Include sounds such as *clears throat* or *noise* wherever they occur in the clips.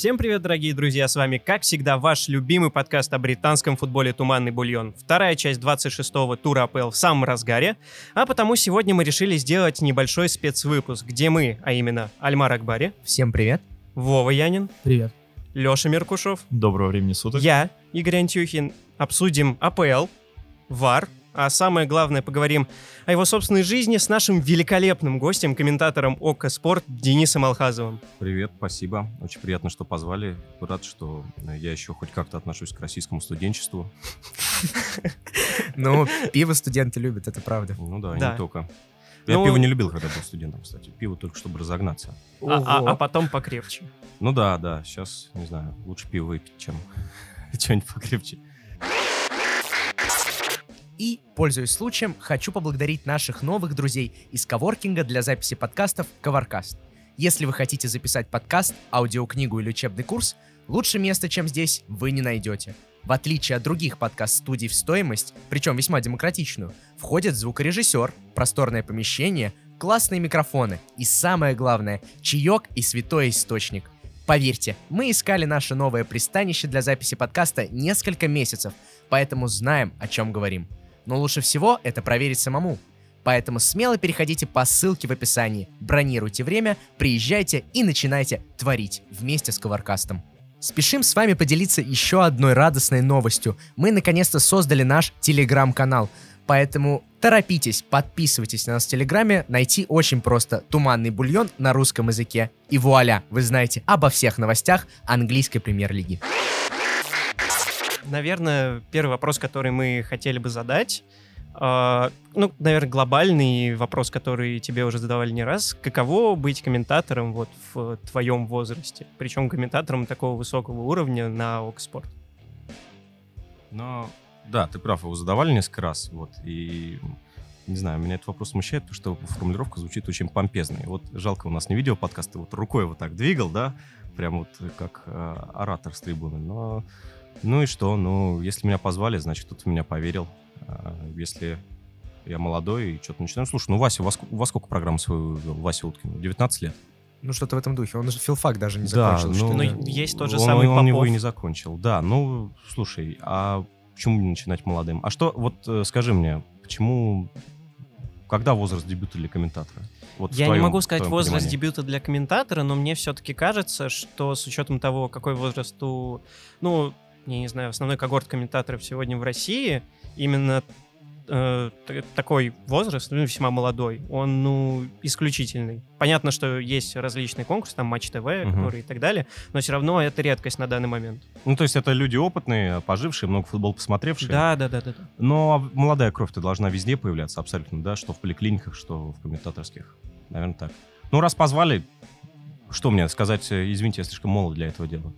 Всем привет, дорогие друзья, с вами, как всегда, ваш любимый подкаст о британском футболе «Туманный бульон». Вторая часть 26-го тура АПЛ в самом разгаре, а потому сегодня мы решили сделать небольшой спецвыпуск, где мы, а именно Альмар Акбари, Всем привет. Вова Янин, Привет. Леша Меркушев, Доброго времени суток. я, Игорь Антюхин, обсудим АПЛ, ВАР, а самое главное, поговорим о его собственной жизни с нашим великолепным гостем, комментатором ОКО Спорт Денисом Алхазовым. Привет, спасибо. Очень приятно, что позвали. Рад, что я еще хоть как-то отношусь к российскому студенчеству. Ну, пиво студенты любят, это правда. Ну да, не только. Я Ну- пиво не любил, когда был студентом, кстати. Пиво только чтобы разогнаться. А, а- а потом покрепче. Ну да, да, сейчас, не знаю, лучше пиво выпить, чем *laughs* что-нибудь покрепче. И, пользуясь случаем, хочу поблагодарить наших новых друзей из коворкинга для записи подкастов Covercast. Если вы хотите записать подкаст, аудиокнигу или учебный курс, лучше места, чем здесь, вы не найдете. В отличие от других подкаст-студий в стоимость, причем весьма демократичную, входит звукорежиссер, просторное помещение, классные микрофоны и самое главное, чаек и святой источник. Поверьте, мы искали наше новое пристанище для записи подкаста несколько месяцев, поэтому знаем, о чем говорим. Но лучше всего это проверить самому. Поэтому смело переходите по ссылке в описании, бронируйте время, приезжайте и начинайте творить вместе с Коваркастом. Спешим с вами поделиться еще одной радостной новостью. Мы наконец-то создали наш телеграм-канал. Поэтому торопитесь, подписывайтесь на нас в Телеграме, найти очень просто «Туманный бульон» на русском языке. И вуаля, вы знаете обо всех новостях английской премьер-лиги. Наверное, первый вопрос, который мы хотели бы задать, э, ну, наверное, глобальный вопрос, который тебе уже задавали не раз. Каково быть комментатором вот в твоем возрасте? Причем комментатором такого высокого уровня на Окспорт. Но да, ты прав, его задавали несколько раз, вот, и не знаю, меня этот вопрос смущает, потому что формулировка звучит очень помпезно. И вот жалко, у нас не видео подкаст, ты вот рукой вот так двигал, да, прям вот как э, оратор с трибуны. Но, ну и что, ну, если меня позвали, значит, кто-то в меня поверил. А, если я молодой и что-то начинаю. Слушай, ну, Вася, у вас, у вас сколько программ свою вел? Вася Уткин? 19 лет? Ну, что-то в этом духе. Он же филфак даже не Да, закончил. ну, что ли? Ну, есть тот же он, самый Он его Попов. и не закончил. Да, ну, слушай, а почему не начинать молодым? А что, вот э, скажи мне, почему, когда возраст дебюта для комментатора? Вот Я не твоем- могу в сказать возраст понимании. дебюта для комментатора, но мне все-таки кажется, что с учетом того, какой возраст у, ну, я не знаю, основной когорт комментаторов сегодня в России, именно э, такой возраст, ну, весьма молодой, он, ну, исключительный. Понятно, что есть различные конкурсы, там Матч ТВ, Мгм. которые и так далее, но все равно это редкость на данный момент. Ну, то есть это люди опытные, пожившие, много футбол посмотревшие. Да, да, да, да. да. Но молодая кровь-то должна везде появляться абсолютно, да, что в поликлиниках, что в комментаторских. Наверное, так. Ну, раз позвали, что мне сказать, э, извините, я слишком молод для этого дела.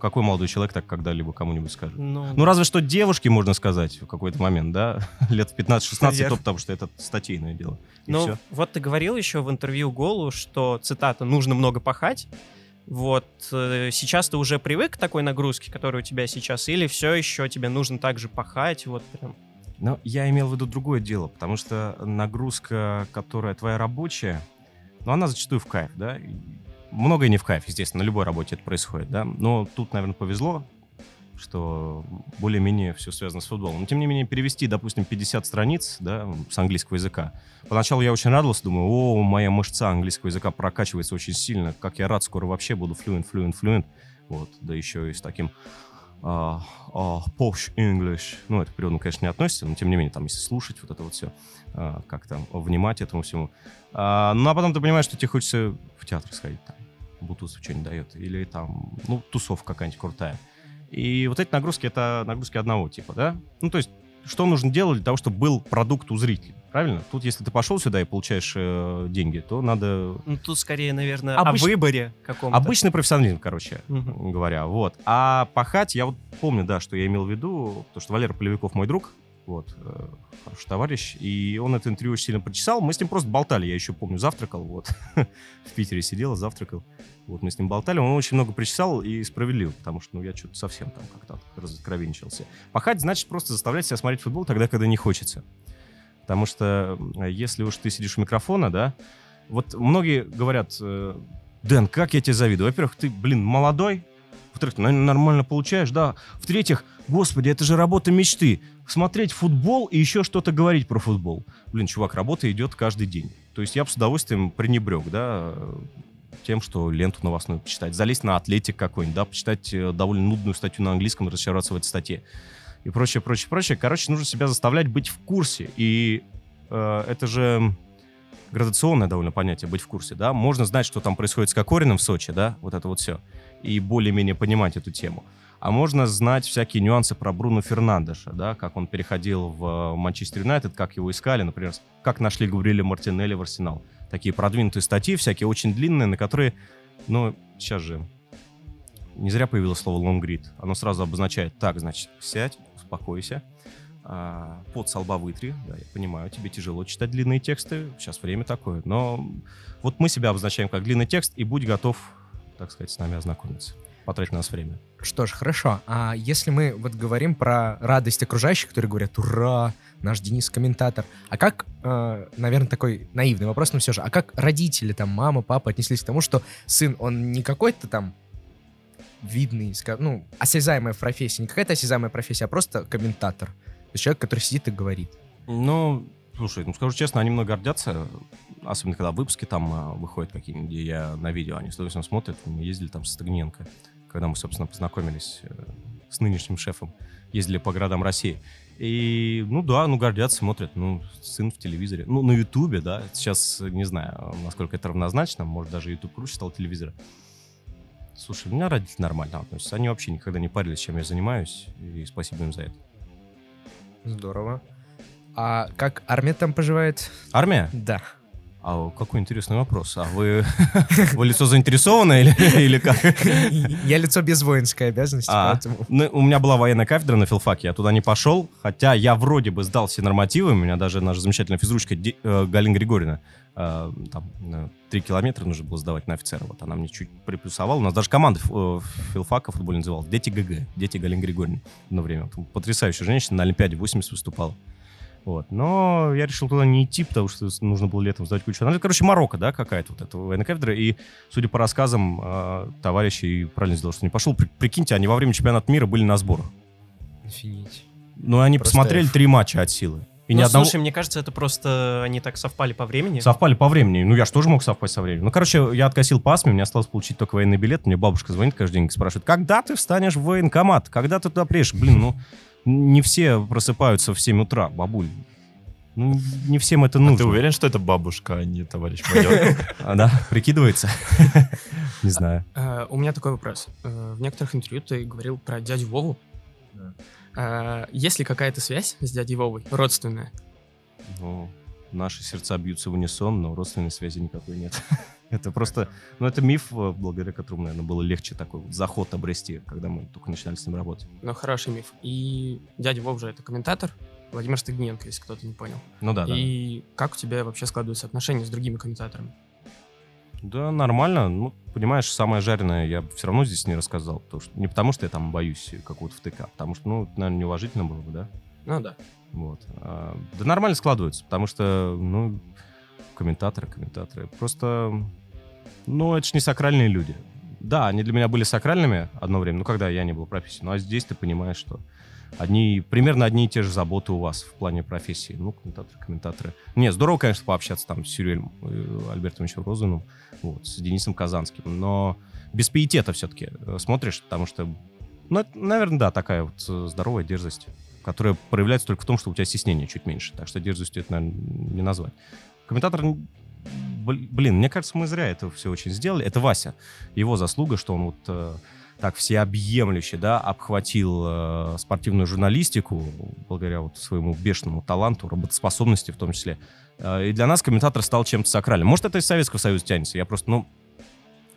Какой молодой человек так когда-либо кому-нибудь скажет? Ну, Ну, разве что девушке можно сказать в какой-то момент, да? *laughs* Лет в 15-16, Наверх. то потому что это статейное дело. Ну, вот ты говорил еще в интервью Голу, что, цитата, «нужно много пахать». Вот э, сейчас ты уже привык к такой нагрузке, которая у тебя сейчас, или все еще тебе нужно также пахать, вот прям? Но я имел в виду другое дело, потому что нагрузка, которая твоя рабочая, ну, она зачастую в кайф, да? Многое не в кайф, естественно, на любой работе это происходит, да? Но тут, наверное, повезло, что более-менее все связано с футболом. Но, тем не менее, перевести, допустим, 50 страниц, да, с английского языка. Поначалу я очень радовался, думаю, о, моя мышца английского языка прокачивается очень сильно, как я рад, скоро вообще буду fluent, fluent, fluent. Вот, да еще и с таким а, а, posh English. Ну, это к переводу, конечно, не относится, но тем не менее, там, если слушать вот это вот все, а, как там, внимать этому всему. А, ну, а потом ты понимаешь, что тебе хочется в театр сходить, там, Bluetooth что-нибудь дает, или там, ну, тусовка какая-нибудь крутая. И вот эти нагрузки, это нагрузки одного типа, да? Ну, то есть, что нужно делать для того, чтобы был продукт у зрителя, правильно? Тут, если ты пошел сюда и получаешь э, деньги, то надо... Ну, тут скорее, наверное, Обыч- о выборе каком-то. Обычный профессионализм, короче Мгм. говоря, вот. А пахать, я вот помню, да, что я имел в виду, то, что Валера Полевиков мой друг, вот, э, хороший товарищ, и он это интервью очень сильно прочесал, мы с ним просто болтали, я еще помню, завтракал, вот, *laughs* в Питере сидел, завтракал, вот, мы с ним болтали, он очень много прочесал и справедливо, потому что, ну, я что-то совсем там как-то разоткровенничался. Пахать значит просто заставлять себя смотреть футбол тогда, когда не хочется. Потому что если уж ты сидишь у микрофона, да, вот многие говорят, э, Дэн, как я тебе завидую. Во-первых, ты, блин, молодой, Во-вторых, нормально получаешь, да. В-третьих, господи, это же работа мечты. Смотреть футбол и еще что-то говорить про футбол. Блин, чувак, работа идет каждый день. То есть я бы с удовольствием пренебрег, да, тем, что ленту новостную почитать. Залезть на атлетик какой-нибудь, да, почитать э, довольно нудную статью на английском, разочароваться в этой статье. И прочее, прочее, прочее. Короче, нужно себя заставлять быть в курсе. И э, это же градационное довольно понятие, быть в курсе, да. Можно знать, что там происходит с Кокориным в Сочи, да, вот это вот все. И более-менее понимать эту тему. А можно знать всякие нюансы про Бруно Фернандеша, да, как он переходил в Манчестер Юнайтед, как его искали, например, как нашли Габриэля Мартинелли в Арсенал такие продвинутые статьи, всякие очень длинные, на которые, ну, сейчас же не зря появилось слово read. Оно сразу обозначает, так, значит, сядь, успокойся, а, под со лба вытри. Да, я понимаю, тебе тяжело читать длинные тексты, сейчас время такое. Но вот мы себя обозначаем как длинный текст, и будь готов, так сказать, с нами ознакомиться потратить на нас время. Что ж, хорошо. А если мы вот говорим про радость окружающих, которые говорят «Ура!», наш Денис комментатор. А как, э, наверное, такой наивный вопрос, но все же, а как родители, там, мама, папа отнеслись к тому, что сын, он не какой-то там видный, ну, осязаемая профессия, не какая-то осязаемая профессия, а просто комментатор. То есть человек, который сидит и говорит. Ну, слушай, ну скажу честно, они много гордятся, особенно когда выпуски там а, выходят какие-нибудь, где я на видео, они с удовольствием смотрят, мы ездили там с Стагненко, когда мы, собственно, познакомились э, с нынешним шефом, ездили по городам России. И, ну да, ну гордятся, смотрят, ну, сын в телевизоре. Ну, на Ютубе, да, сейчас не знаю, насколько это равнозначно, может, даже Ютуб круче стал телевизора. Слушай, у меня родители нормально относятся. Они вообще никогда не парились, чем я занимаюсь, и спасибо им за это. Здорово. А как армия там поживает? Армия? Да. А какой интересный вопрос. А вы, *laughs* вы лицо заинтересованное или, *laughs* или как? Я лицо без воинской обязанности, а, поэтому... Ну, у меня была военная кафедра на филфаке, я туда не пошел, хотя я вроде бы сдал все нормативы, у меня даже наша замечательная физручка Ди, э, Галина Григорьевна, э, там, э, три километра нужно было сдавать на офицера, вот она мне чуть приплюсовала. У нас даже команда э, филфака футбольная называлась «Дети ГГ», «Дети Галины Григорьевны» одно время. Потрясающая женщина, на Олимпиаде 80 выступала. Вот. Но я решил туда не идти, потому что нужно было летом сдать кучу анализов. Короче, Марокко, да, какая-то вот эта военная кафедра. И, судя по рассказам э, товарищей, правильно сделал, что не пошел. При, прикиньте, они во время чемпионата мира были на сборах. Офигеть. Ну, они просто посмотрели три матча от силы. И ну, одного... слушай, мне кажется, это просто они так совпали по времени. Совпали по времени. Ну, я же тоже мог совпасть со временем. Ну, короче, я откосил пасме, мне осталось получить только военный билет. Мне бабушка звонит каждый день и спрашивает, когда ты встанешь в военкомат? Когда ты туда приедешь? Блин, ну, не все просыпаются в 7 утра, бабуль. Ну, не всем это нужно. А ты уверен, что это бабушка, а не товарищ майор? *laughs* А, да, прикидывается? *laughs* Не знаю. А, у меня такой вопрос. Э, в некоторых интервью ты говорил про дядю Вову. А, есть ли какая-то связь с дядей Вовой, родственная? Наши сердца бьются в унисон, но родственной связи никакой нет. *laughs* Это просто, ну это миф, э, благодаря которому, наверное, было легче такой заход обрести, когда мы только начинали с ним работать. Ну, хороший миф. И дядя Вов же это комментатор, Владимир Стыгненко, если кто-то не понял. Ну да, И да. как у тебя вообще складываются отношения с другими комментаторами? Да, нормально. Ну, понимаешь, самое жареное я все равно здесь не рассказал. Потому что, не потому, что я там боюсь какого-то втыка, а потому что, ну, наверное, неуважительно было бы, да? Ну да. Вот. А, да нормально складывается, потому что, ну, комментаторы, комментаторы. Просто, ну, это же не сакральные люди. Да, они для меня были сакральными одно время, ну, когда я не был профессией. Ну, а здесь ты понимаешь, что одни, примерно одни и те же заботы у вас в плане профессии. Ну, комментаторы, комментаторы. Не, здорово, конечно, пообщаться там с Сюрелем э, Альбертовичем Розаном, вот, с Денисом Казанским, но без пиетета все-таки э, смотришь, потому что, ну, это, наверное, да, такая вот э, здоровая дерзость, которая проявляется только в том, что у тебя стеснение чуть меньше, так что дерзостью это, наверное, не назвать. Комментатор блин, мне кажется, мы зря это все очень сделали. Это Вася. Его заслуга, что он вот так всеобъемлюще, да, обхватил э, спортивную журналистику благодаря вот своему бешеному таланту, работоспособности в том числе. Э, и для нас комментатор стал чем-то сакральным. Может, это из Советского Союза тянется. Я просто, ну,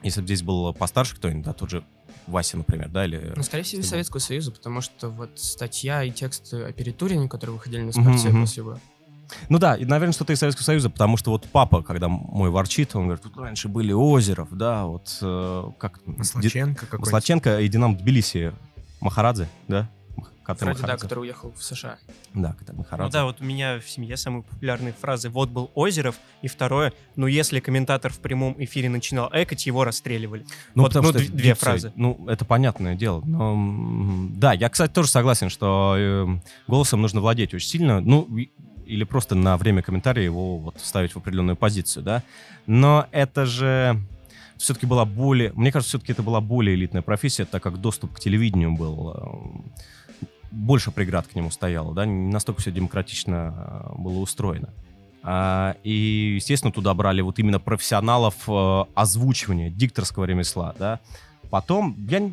если бы здесь был постарше кто-нибудь, да, тот же Вася, например, да, или... Ну, скорее всего, из Советского Союза, потому что вот статья и текст о Перетурине, которые выходили на спорте uh-huh, после его ну да, и, наверное, что-то из Советского Союза, потому что вот папа, когда мой ворчит, он говорит, тут раньше были Озеров, да, вот э, как... Маслаченко какой-то. Маслаченко и Динамо Тбилиси, Махарадзе, да? Ката Вроде, да, который уехал в США. Да, Ну Махарадзе. да, вот у меня в семье самые популярные фразы. Вот был Озеров, и второе, ну если комментатор в прямом эфире начинал экать, его расстреливали. Ну, Вот, ну, что две дикция, фразы. Ну, это понятное дело. Но, да, я, кстати, тоже согласен, что э, голосом нужно владеть очень сильно. Ну, или просто на время комментария его вот ставить в определенную позицию, да. Но это же все-таки была более... Мне кажется, все-таки это была более элитная профессия, так как доступ к телевидению был... больше преград к нему стояло, да, не настолько все демократично э, было устроено. А, и, естественно, туда брали вот именно профессионалов э, озвучивания, дикторского ремесла, да. Потом, я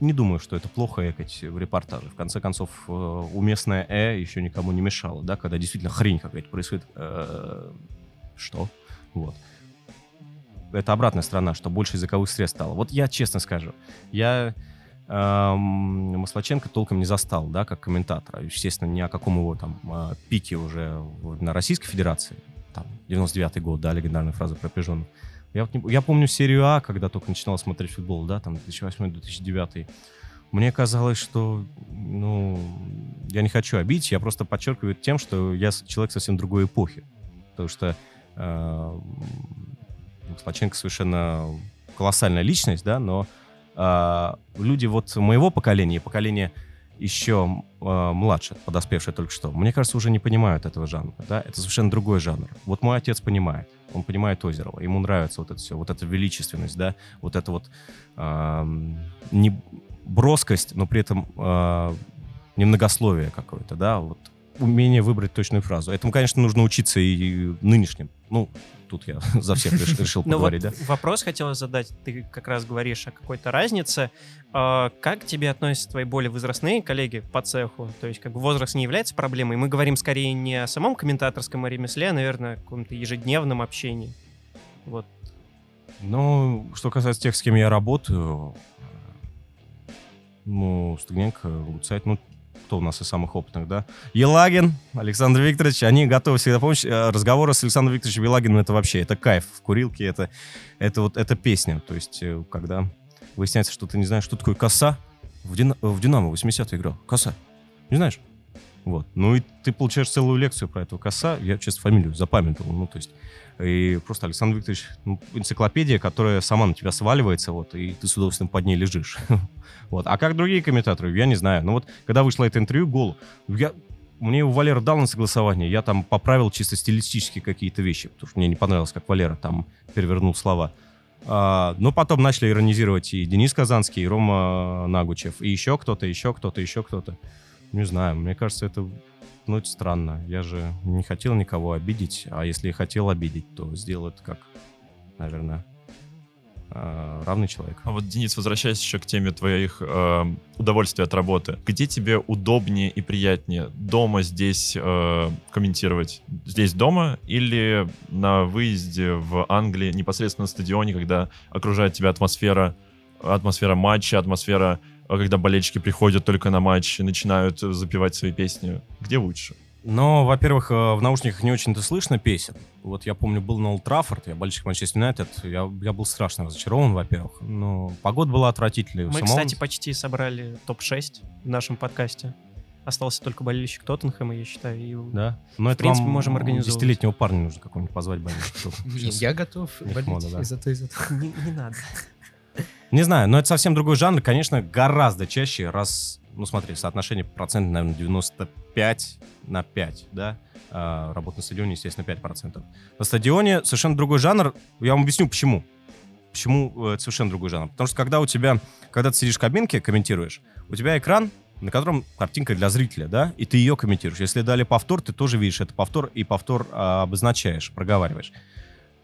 не думаю, что это плохо экать в репортаже. В конце концов, э, уместное «э» еще никому не мешало, да, когда действительно хрень какая-то происходит. Что? Вот. Это обратная сторона, что больше языковых средств стало. Вот я честно скажу, я Маслаченко толком не застал, да, как комментатора. Естественно, ни о каком его там э, пике уже на Российской Федерации. Там, 99-й год, да, легендарная фраза про пижонов. Я, вот не- я помню серию А, когда только начинал смотреть футбол, да, там 2008-2009. Мне казалось, что, ну, я не хочу обидеть, я просто подчеркиваю тем, что я человек совсем другой эпохи. Потому что э, Маслаченко совершенно колоссальная личность, да, но люди вот моего поколения, и поколения еще э, младше, подоспевшие только что, мне кажется, уже не понимают этого жанра, да, это совершенно другой жанр. Вот мой отец понимает, он понимает Озерова, ему нравится вот это все, вот эта величественность, да, вот это вот эм, не броскость, но при этом э, немногословие какое-то, да, вот умение выбрать точную фразу. Этому, конечно, нужно учиться и нынешним. Ну, тут я *laughs* за всех реш- решил Ну вот поговорить, да. вопрос хотела задать. Ты как раз говоришь о какой-то разнице. А, Как к тебе относятся твои более возрастные коллеги по цеху? То есть как бы возраст не является проблемой. Мы говорим скорее не о самом комментаторском ремесле, а, наверное, о каком-то ежедневном общении. Вот. Ну, что касается тех, с кем я работаю, э, ну, Стыгненко, Гуцайт, ну, кто у нас из самых опытных, да? Елагин, Александр Викторович, они готовы всегда помочь. Э, Разговоры с Александром Викторовичем Елагиным это вообще, это кайф в курилке, это, это вот, это песня. То есть, э, когда выясняется, что ты не знаешь, что такое коса, в, Дина- в Динамо 80 играл, коса, не знаешь? Вот. Ну и ты получаешь целую лекцию про этого коса. Я, честно, фамилию запамятовал. Ну, то есть, и просто Александр Викторович, ну, энциклопедия, которая сама на тебя сваливается, вот, и ты с удовольствием под ней лежишь. *laughs* Вот. А как другие комментаторы, я не знаю. Но вот, когда вышло это интервью, гол, я, мне его Валера дал на согласование, я там поправил чисто стилистические какие-то вещи, потому что мне не понравилось, как Валера там перевернул слова. А, но потом начали иронизировать и Денис Казанский, и Рома Нагучев, и еще кто-то, еще кто-то, еще кто-то. Не знаю, мне кажется, это, ну, это странно. Я же не хотел никого обидеть, а если хотел обидеть, то сделал это как, наверное, а, равный человек. А вот, Денис, возвращаясь еще к теме твоих э, удовольствий от работы, где тебе удобнее и приятнее? Дома здесь э, комментировать? Здесь дома или на выезде в Англии, непосредственно на стадионе, когда окружает тебя атмосфера, атмосфера матча, атмосфера, когда болельщики приходят только на матч и начинают э, запевать свои песни? Где лучше? Но, во-первых, э, в наушниках не очень-то слышно песен. Вот я помню, был на Олд Траффорд, я болельщик Манчестер Юнайтед, я, я был страшно разочарован, во-первых. Но погода была отвратительной. Мы, Самого- кстати, почти собрали топ-6 в нашем подкасте. Остался только болельщик Тоттенхэма, я считаю. и Да? Но это принципе, вам можем организовывать. Десятилетнего парня нужно какого-нибудь позвать болельщика. Блин, я готов болеть мода, да. и за то, и за то. Не, не надо. Не знаю, но это совсем другой жанр. Конечно, гораздо чаще, раз, ну смотри, соотношение процентов, наверное, 95 на 5, да? А, работа на стадионе, естественно, 5%. На стадионе совершенно другой жанр. Я вам объясню, почему. Почему э, это совершенно другой жанр. Потому что когда у тебя, когда ты сидишь в кабинке, комментируешь, у тебя экран, на котором картинка для зрителя, да, и ты ее комментируешь. Если дали повтор, ты тоже видишь это повтор, и повтор а, обозначаешь, проговариваешь.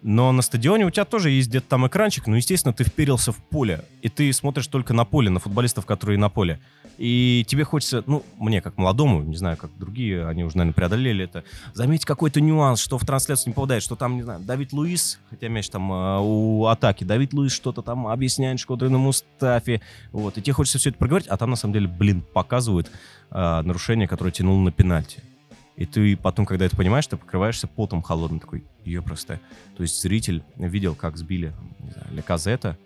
Но на стадионе у тебя тоже есть где-то там экранчик, но, естественно, ты вперился в поле, и ты смотришь только на поле, на футболистов, которые на поле. И тебе хочется, ну, мне как молодому, не знаю, как другие, они уже, наверное, преодолели это, заметить какой-то нюанс, что в трансляцию не попадает, что там, не знаю, Давид Луис, хотя мяч там э, у атаки, Давид Луис что-то там объясняет Шкодре на Мустафе, вот, и тебе хочется все это проговорить, а там, на самом деле, блин, показывают э, нарушение, которое тянул на пенальти. И ты потом, когда это понимаешь, ты покрываешься потом холодным, такой, ее просто. То есть зритель видел, как сбили, Леказета,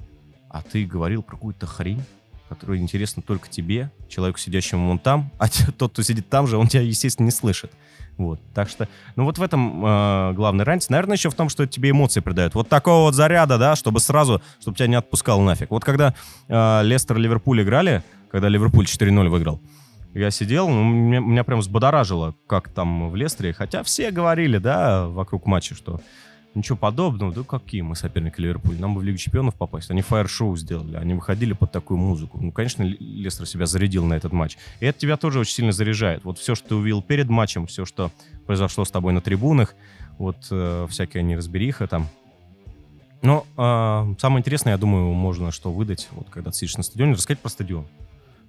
а ты говорил про какую-то хрень. которое интересно только тебе, человеку, сидящему вон там, *laughs* а тот, кто сидит там же, он тебя, естественно, не слышит. Вот, так что, ну вот в этом э, главная разница. Наверное, еще в том, что тебе эмоции придают. Вот такого вот заряда, да, чтобы сразу, чтобы тебя не отпускал нафиг. Вот когда э, Лестер и Ливерпуль играли, когда Ливерпуль 4-0 выиграл, я сидел, ну, меня, меня прям взбодоражило, как там в Лестере. Хотя все говорили, да, вокруг матча, что ничего подобного. Да какие мы соперники Ливерпуль? Нам бы в Лигу Чемпионов попасть. Они фаер-шоу сделали. Они выходили под такую музыку. Ну, конечно, Лестер себя зарядил на этот матч. И это тебя тоже очень сильно заряжает. Вот все, что ты увидел перед матчем, все, что произошло с тобой на трибунах, вот э, всякая неразбериха там. Но э, самое интересное, я думаю, можно что выдать, вот когда ты сидишь на стадионе, рассказать про стадион.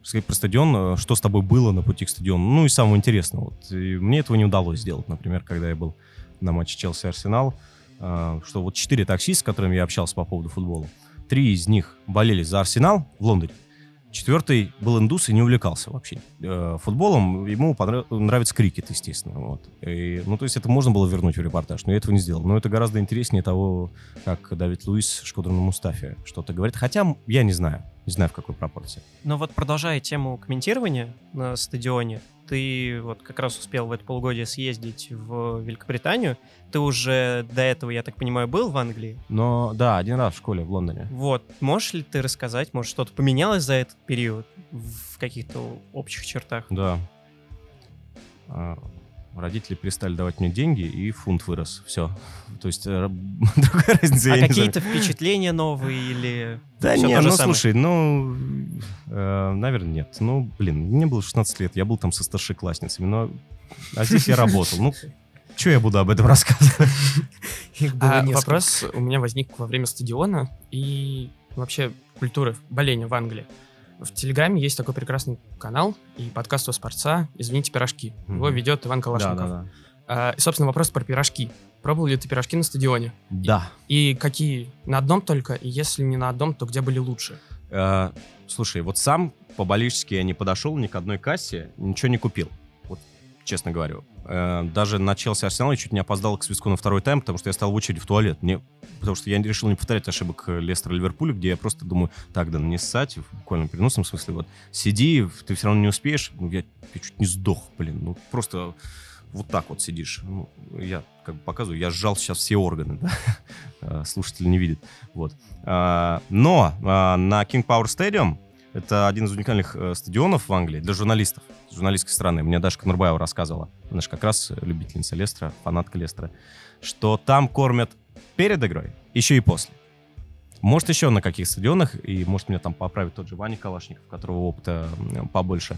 Рассказать про стадион, э, что с тобой было на пути к стадиону. Ну и самого интересного. Вот, и мне этого не удалось сделать, например, когда я был на матче Челси-Арсенал, э, что вот четыре таксиста, с которыми я общался по поводу футбола, три из них болели за Арсенал в Лондоне, Четвертый был индус и не увлекался вообще э, футболом. Ему понрав- нравится крикет, естественно. Вот. И, ну, то есть это можно было вернуть в репортаж, но я этого не сделал. Но это гораздо интереснее того, как Давид Луис Шкодрон Мустафи что-то говорит. Хотя я не знаю. Не знаю, в какой пропорции. Но вот продолжая тему комментирования на стадионе, ты вот как раз успел в это полугодие съездить в Великобританию. Ты уже до этого, я так понимаю, был в Англии. Но да, один раз в школе в Лондоне. Вот, можешь ли ты рассказать, может, что-то поменялось за этот период в каких-то общих чертах? Да. Родители перестали давать мне деньги, и фунт вырос. Все. То есть э, *laughs* другая разница. я А какие-то впечатления новые или... Да всё не, то же ну слушай, ну, э, наверное, нет. Ну, блин, мне было 16 лет, я был там со старшеклассницами, но... А здесь я работал. Ну, что я буду об этом рассказывать? *laughs* А вопрос у меня возник во время стадиона и вообще культуры боления в Англии. В Телеграме есть такой прекрасный канал и подкаст у Спорца «Извините, пирожки». Его ведет Иван Калашников. А, и, собственно, вопрос про пирожки. Пробовал ли ты пирожки на стадионе? Да. И какие? На одном только? И если не на одном, то где были лучше? Э, Слушай, вот сам по-болельчески я не подошел ни к одной кассе, ничего не купил. Вот, честно говорю. Э, Даже на Челси Арсенал я чуть не опоздал к свистку на второй тайм, потому что я стал в очередь в туалет. Мне потому что я решил не повторять ошибок Лестера и Ливерпуля, где я просто думаю, так, да не ссать, в буквальном переносном смысле, вот, сиди, ты все равно не успеешь, ну, я, я чуть не сдох, блин, ну, просто вот так вот сидишь. Ну, я как бы показываю, я сжал сейчас все органы, да, *laughs* А, слушатель не видит, вот. А, Но а, на King Power Stadium это один из уникальных э, стадионов в Англии для журналистов, журналистской стороны. Мне Даша Конурбаева рассказывала, она же как раз любительница Лестера, фанатка Лестера, что там кормят перед игрой, еще и после. Может, еще на каких стадионах, и может меня там поправит тот же Ваня Калашников, у которого опыта побольше.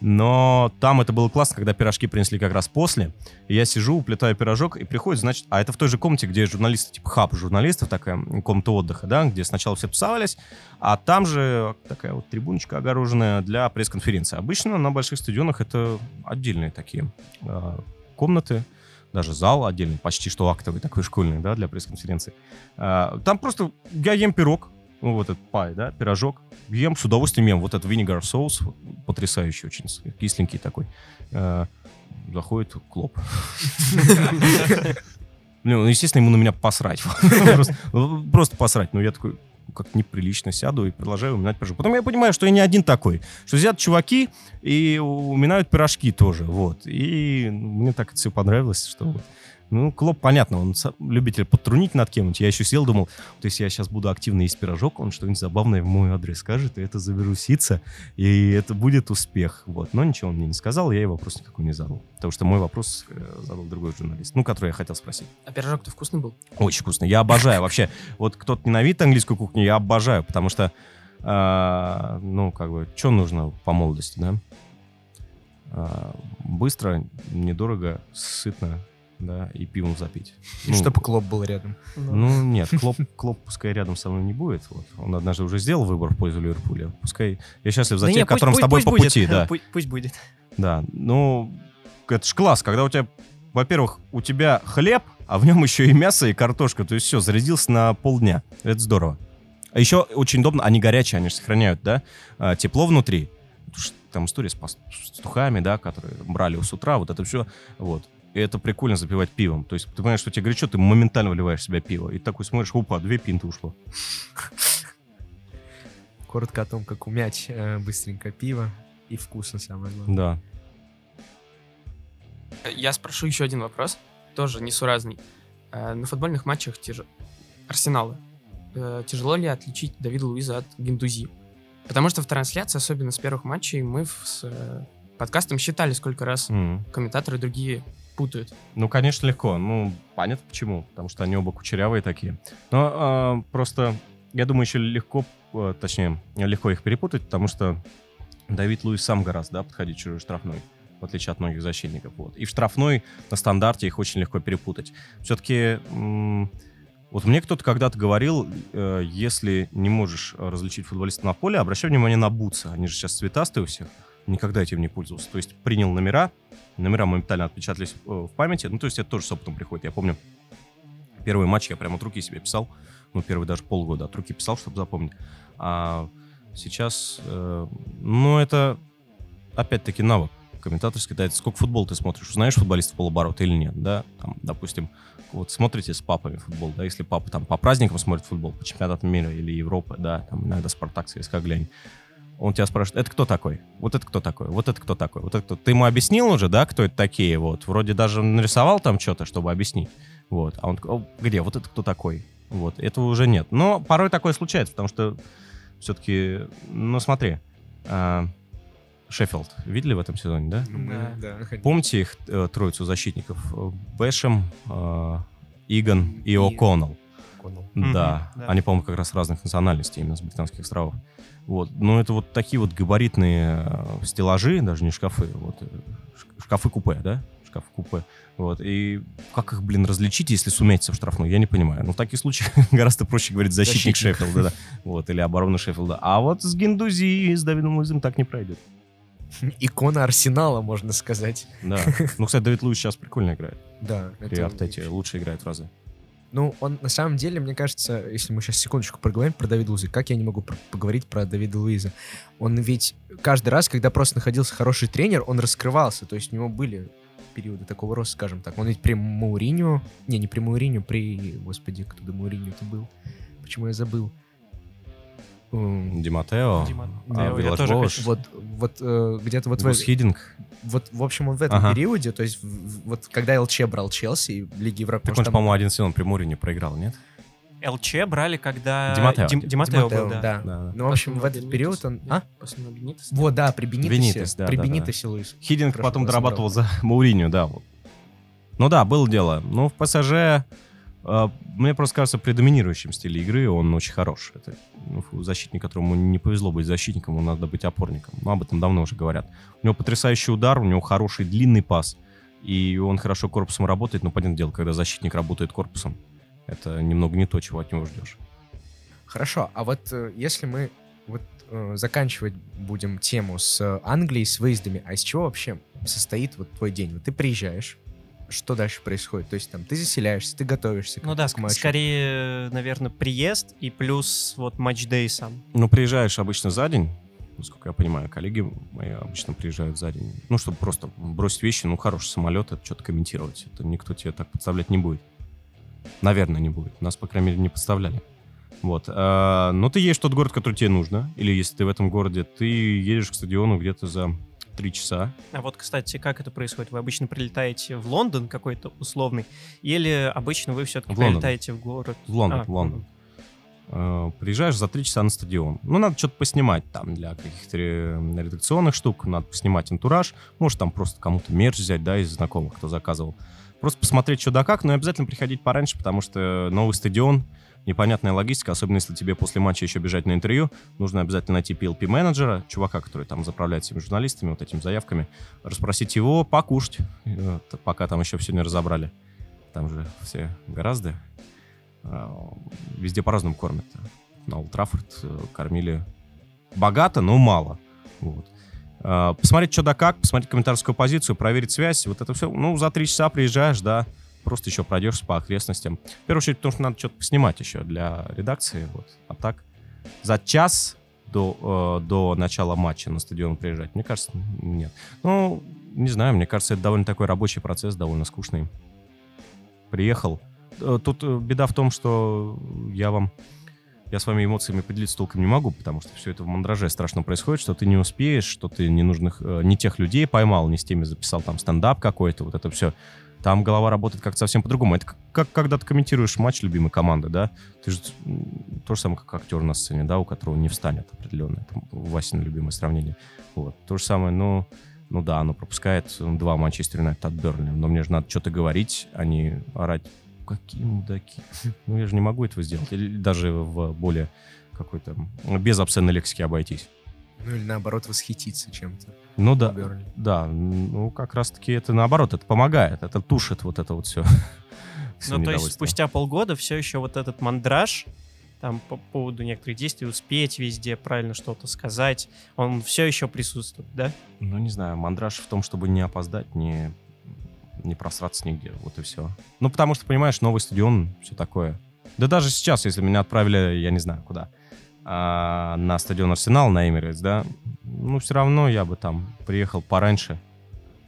Но там это было классно, когда пирожки принесли как раз после. И я сижу, уплетаю пирожок, и приходит, значит... А это в той же комнате, где журналисты, типа хаб журналистов, такая комната отдыха, да, где сначала все тусовались, а там же такая вот трибуночка огороженная для пресс-конференции. Обычно на больших стадионах это отдельные такие а, комнаты, даже зал отдельный, почти что актовый такой школьный, да, для пресс-конференции. А, Там просто я ем пирог, ну, вот этот пай, да, пирожок, ем с удовольствием ем вот этот винегар соус, потрясающий очень, кисленький такой. А, Заходит клоп. Ну, естественно, ему на меня посрать. Просто- посрать. Но я такой, ну, как неприлично сяду и продолжаю уминать пирожок. Потом я понимаю, что я не один такой. Что сидят чуваки и уминают пирожки тоже. Вот. И ну, мне так это все понравилось, что. Ну, Клоп, понятно, он любитель подтрунить над кем-нибудь. Я еще сидел, думал, вот если я сейчас буду активно есть пирожок, он что-нибудь забавное в мой адрес скажет, и это завирусится, и это будет успех. Вот. Но ничего он мне не сказал, я и вопрос никакой не задал. Потому что мой вопрос э, задал другой журналист, ну, который я хотел спросить. А пирожок-то вкусный был? Очень вкусно. Я обожаю вообще. Вот кто-то ненавидит английскую кухню, я обожаю, потому что, а, ну, как бы, что нужно по молодости, да? А, быстро, недорого, сытно, да, и пивом запить. И Ну, чтобы клоп был рядом. ну, нет, *laughs* Клоп, Клоп пускай рядом со мной не будет. Вот. Он однажды уже сделал выбор в пользу Ливерпуля. Пускай... Я счастлив за Да тех, не, пусть- которым с тобой пусть по будет. пути, да. *laughs* Пусть, пусть будет. Да, ну, это ж класс, когда у тебя, во-первых, у тебя хлеб, а в нем еще и мясо, и картошка. То есть все, зарядился на полдня. Это здорово. А еще очень удобно, они горячие, они же сохраняют, да, а, тепло внутри. Там история с пастухами, да, которые брали с утра, вот это все, вот. И это прикольно запивать пивом. То есть ты понимаешь, что тебе горячо, ты моментально выливаешь в себя пиво. И такой смотришь, опа, две пинты ушло. Коротко о том, как умять э, быстренько пиво и вкусно самое главное. Да. Я спрошу еще один вопрос, тоже несуразный. Э, На футбольных матчах тяж... Арсенала э, тяжело ли отличить Давида Луиза от Гендузи? Потому что в трансляции, особенно с первых матчей, мы с э, подкастом считали, сколько раз М. комментаторы другие путают. Ну, конечно, легко. Ну, понятно почему. Потому что они оба кучерявые такие. Но а, просто, я думаю, еще легко, э, точнее, легко их перепутать, потому что Давид Луис сам гораздо, да, подходить чужой штрафной, в отличие от многих защитников. Вот. И в штрафной на стандарте их очень легко перепутать. Все-таки, вот мне кто-то когда-то говорил, э, если не можешь э, различить футболиста на поле, обращай внимание на бутсы. Они же сейчас цветастые у всех. Никогда этим не пользовался. То есть принял номера, номера моментально отпечатались э, в памяти. Ну, то есть это тоже с опытом приходит. Я помню, первый матч я прямо от руки себе писал. Ну, первый даже полгода от руки писал, чтобы запомнить. А сейчас, э, ну, это опять-таки навык комментаторский. Да, это сколько футбол ты смотришь? Знаешь футболистов полоборота или нет, да? Там, допустим, вот смотрите с папами футбол, да, если папа там по праздникам смотрит футбол, по чемпионатам мира или Европы, да, там иногда Спартак, ЦСКА, глянь, он тебя спрашивает, это кто такой? Вот это кто такой? Вот это кто такой? Вот это кто? Ты ему объяснил уже, да, кто это такие? Вот, вроде даже нарисовал там что-то, чтобы объяснить. Вот, а он такой, «О, где? Вот это кто такой? Вот, этого уже нет. Но порой такое случается, потому что все-таки, ну смотри, а, Шеффилд видели в этом сезоне, да? Ну, мы, Да. да, Помните их э, троицу защитников? Бэшем, э, Иган и И- О'Коннелл. Да. да. Они, по-моему, как раз разных национальностей, именно с британских островов. Вот. Но это вот такие вот габаритные э, стеллажи, даже не шкафы, вот, э, шкафы-купе, да? Шкафы-купе. Вот. И как их, блин, различить, если суметься в штрафную, я не понимаю. Ну, в таких случаях *laughs* гораздо проще говорить защитник, Защитник. Шеффилда, да. Вот, или оборона Шеффилда. А вот с Гендузи и с Давидом Луизом так не пройдет. Икона Арсенала, можно сказать. Да. Ну, кстати, Давид Луис сейчас прикольно играет. Да. При Артете лучше играет в разы. Ну, он на самом деле, мне кажется, если мы сейчас секундочку проговорим про Давида Луиза, как я не могу про- поговорить про Давида Луиза? Он ведь каждый раз, когда просто находился хороший тренер, он раскрывался, то есть у него были периоды такого роста, скажем так. Он ведь при Мауриню, не, не при Мауриню, при, господи, кто до Мауриню это был? Почему я забыл? М, Ди Матео, Ди Матео, а, я тоже хочу Вот, вот э, где-то вот в, Гус Хидинг. вот, в общем, он в этом Ага. периоде, то есть в- в- вот когда ЛЧ брал Челси и в Лиге Европы, Так он же, там- по-моему, один сезон при Море не проиграл, нет? ЛЧ брали, когда... Ди Матео. Дим- Ди Матео Тимотео, был, да. да. Да, да. Ну, в общем, в этот Бенитес. период он... А? После Бенитеса. Вот, да, при Бенитесе. Бенитес, да, при да, да. Бенитесе Луис. Хидинг потом да, дорабатывал за Мауриню, да. Вот. Ну да, было дело. Ну, в ПСЖ, мне просто кажется, при доминирующем стиле игры он очень хорош. Это ну, защитник, которому не повезло быть защитником, ему надо быть опорником. Ну, об этом давно уже говорят. У него потрясающий удар, у него хороший длинный пас. И он хорошо корпусом работает, но, понятное дело, когда защитник работает корпусом, это немного не то, чего от него ждешь. Хорошо, а вот э, если мы вот э, заканчивать будем тему с э, Англией, с выездами, а из чего вообще состоит вот твой день? Вот ты приезжаешь, что дальше происходит? То есть там ты заселяешься, ты готовишься Ну к, да, к матчу. скорее, наверное, приезд и плюс вот матч-дей сам. Ну, приезжаешь обычно за день, насколько я понимаю, коллеги мои обычно приезжают за день. Ну, чтобы просто бросить вещи, ну, хороший самолет, это что-то комментировать. Это никто тебе так подставлять не будет. Наверное, не будет. Нас, по крайней мере, не подставляли. Вот. А, но ты едешь в тот город, который тебе нужно. Или если ты в этом городе, ты едешь к стадиону где-то за три часа. А вот, кстати, как это происходит? Вы обычно прилетаете в Лондон какой-то условный, или обычно вы все-таки В Лондон. прилетаете в город? В Лондон, А, в Лондон. Э, приезжаешь за три часа на стадион. Ну, надо что-то поснимать там для каких-то ре- редакционных штук, надо поснимать антураж, может, там просто кому-то мерч взять, да, из знакомых, кто заказывал. Просто посмотреть, что да как, но обязательно приходить пораньше, потому что новый стадион, непонятная логистика, особенно если тебе после матча еще бежать на интервью, нужно обязательно найти PLP-менеджера, чувака, который там заправляет всеми журналистами, вот этими заявками, расспросить его, покушать, пока там еще все не разобрали. Там же все гораздо. А, Везде по-разному кормят. На Олд э, кормили богато, но мало. Вот. А, Посмотреть, что да как, посмотреть комментарскую позицию, проверить связь, вот это все. Ну, за три часа приезжаешь, да, просто еще пройдешься по окрестностям. В первую очередь, потому что надо что-то поснимать еще для редакции. Вот. А так, за час до, э, до начала матча на стадион приезжать, мне кажется, нет. Ну, не знаю, мне кажется, это довольно такой рабочий процесс, довольно скучный. Приехал. Э, Тут э, беда в том, что я вам я с вами эмоциями поделиться толком не могу, потому что все это в мандраже страшно происходит, что ты не успеешь, что ты ненужных, э, не тех людей поймал, не с теми записал там стендап какой-то, вот это все. Там голова работает как-то совсем по-другому. Это как, как когда ты комментируешь матч любимой команды, да? Ты же то же самое, как актер на сцене, да, у которого не встанет определенно. Это Васина любимое сравнение. Вот. То же самое, ну, ну да, оно пропускает два Манчестер Юнайтед от Бернли. Но мне же надо что-то говорить, а не орать. Какие мудаки. *laughs* Ну, я же не могу этого сделать. Или даже в более какой-то... Без обсценной лексики обойтись. Ну или наоборот восхититься чем-то. Ну да, Бернли. да, ну как раз-таки это наоборот, это помогает, это тушит вот это вот все. *laughs* Ну, то есть спустя полгода все еще вот этот мандраж, там по поводу некоторых действий, успеть везде правильно что-то сказать, он все еще присутствует, да? Ну, не знаю, мандраж в том, чтобы не опоздать, не, не просраться нигде, вот и все. Ну, потому что, понимаешь, новый стадион, все такое. Да даже сейчас, если меня отправили, я не знаю, куда, а, на стадион Арсенал, на Эмирейтс, да, ну, все равно я бы там приехал пораньше,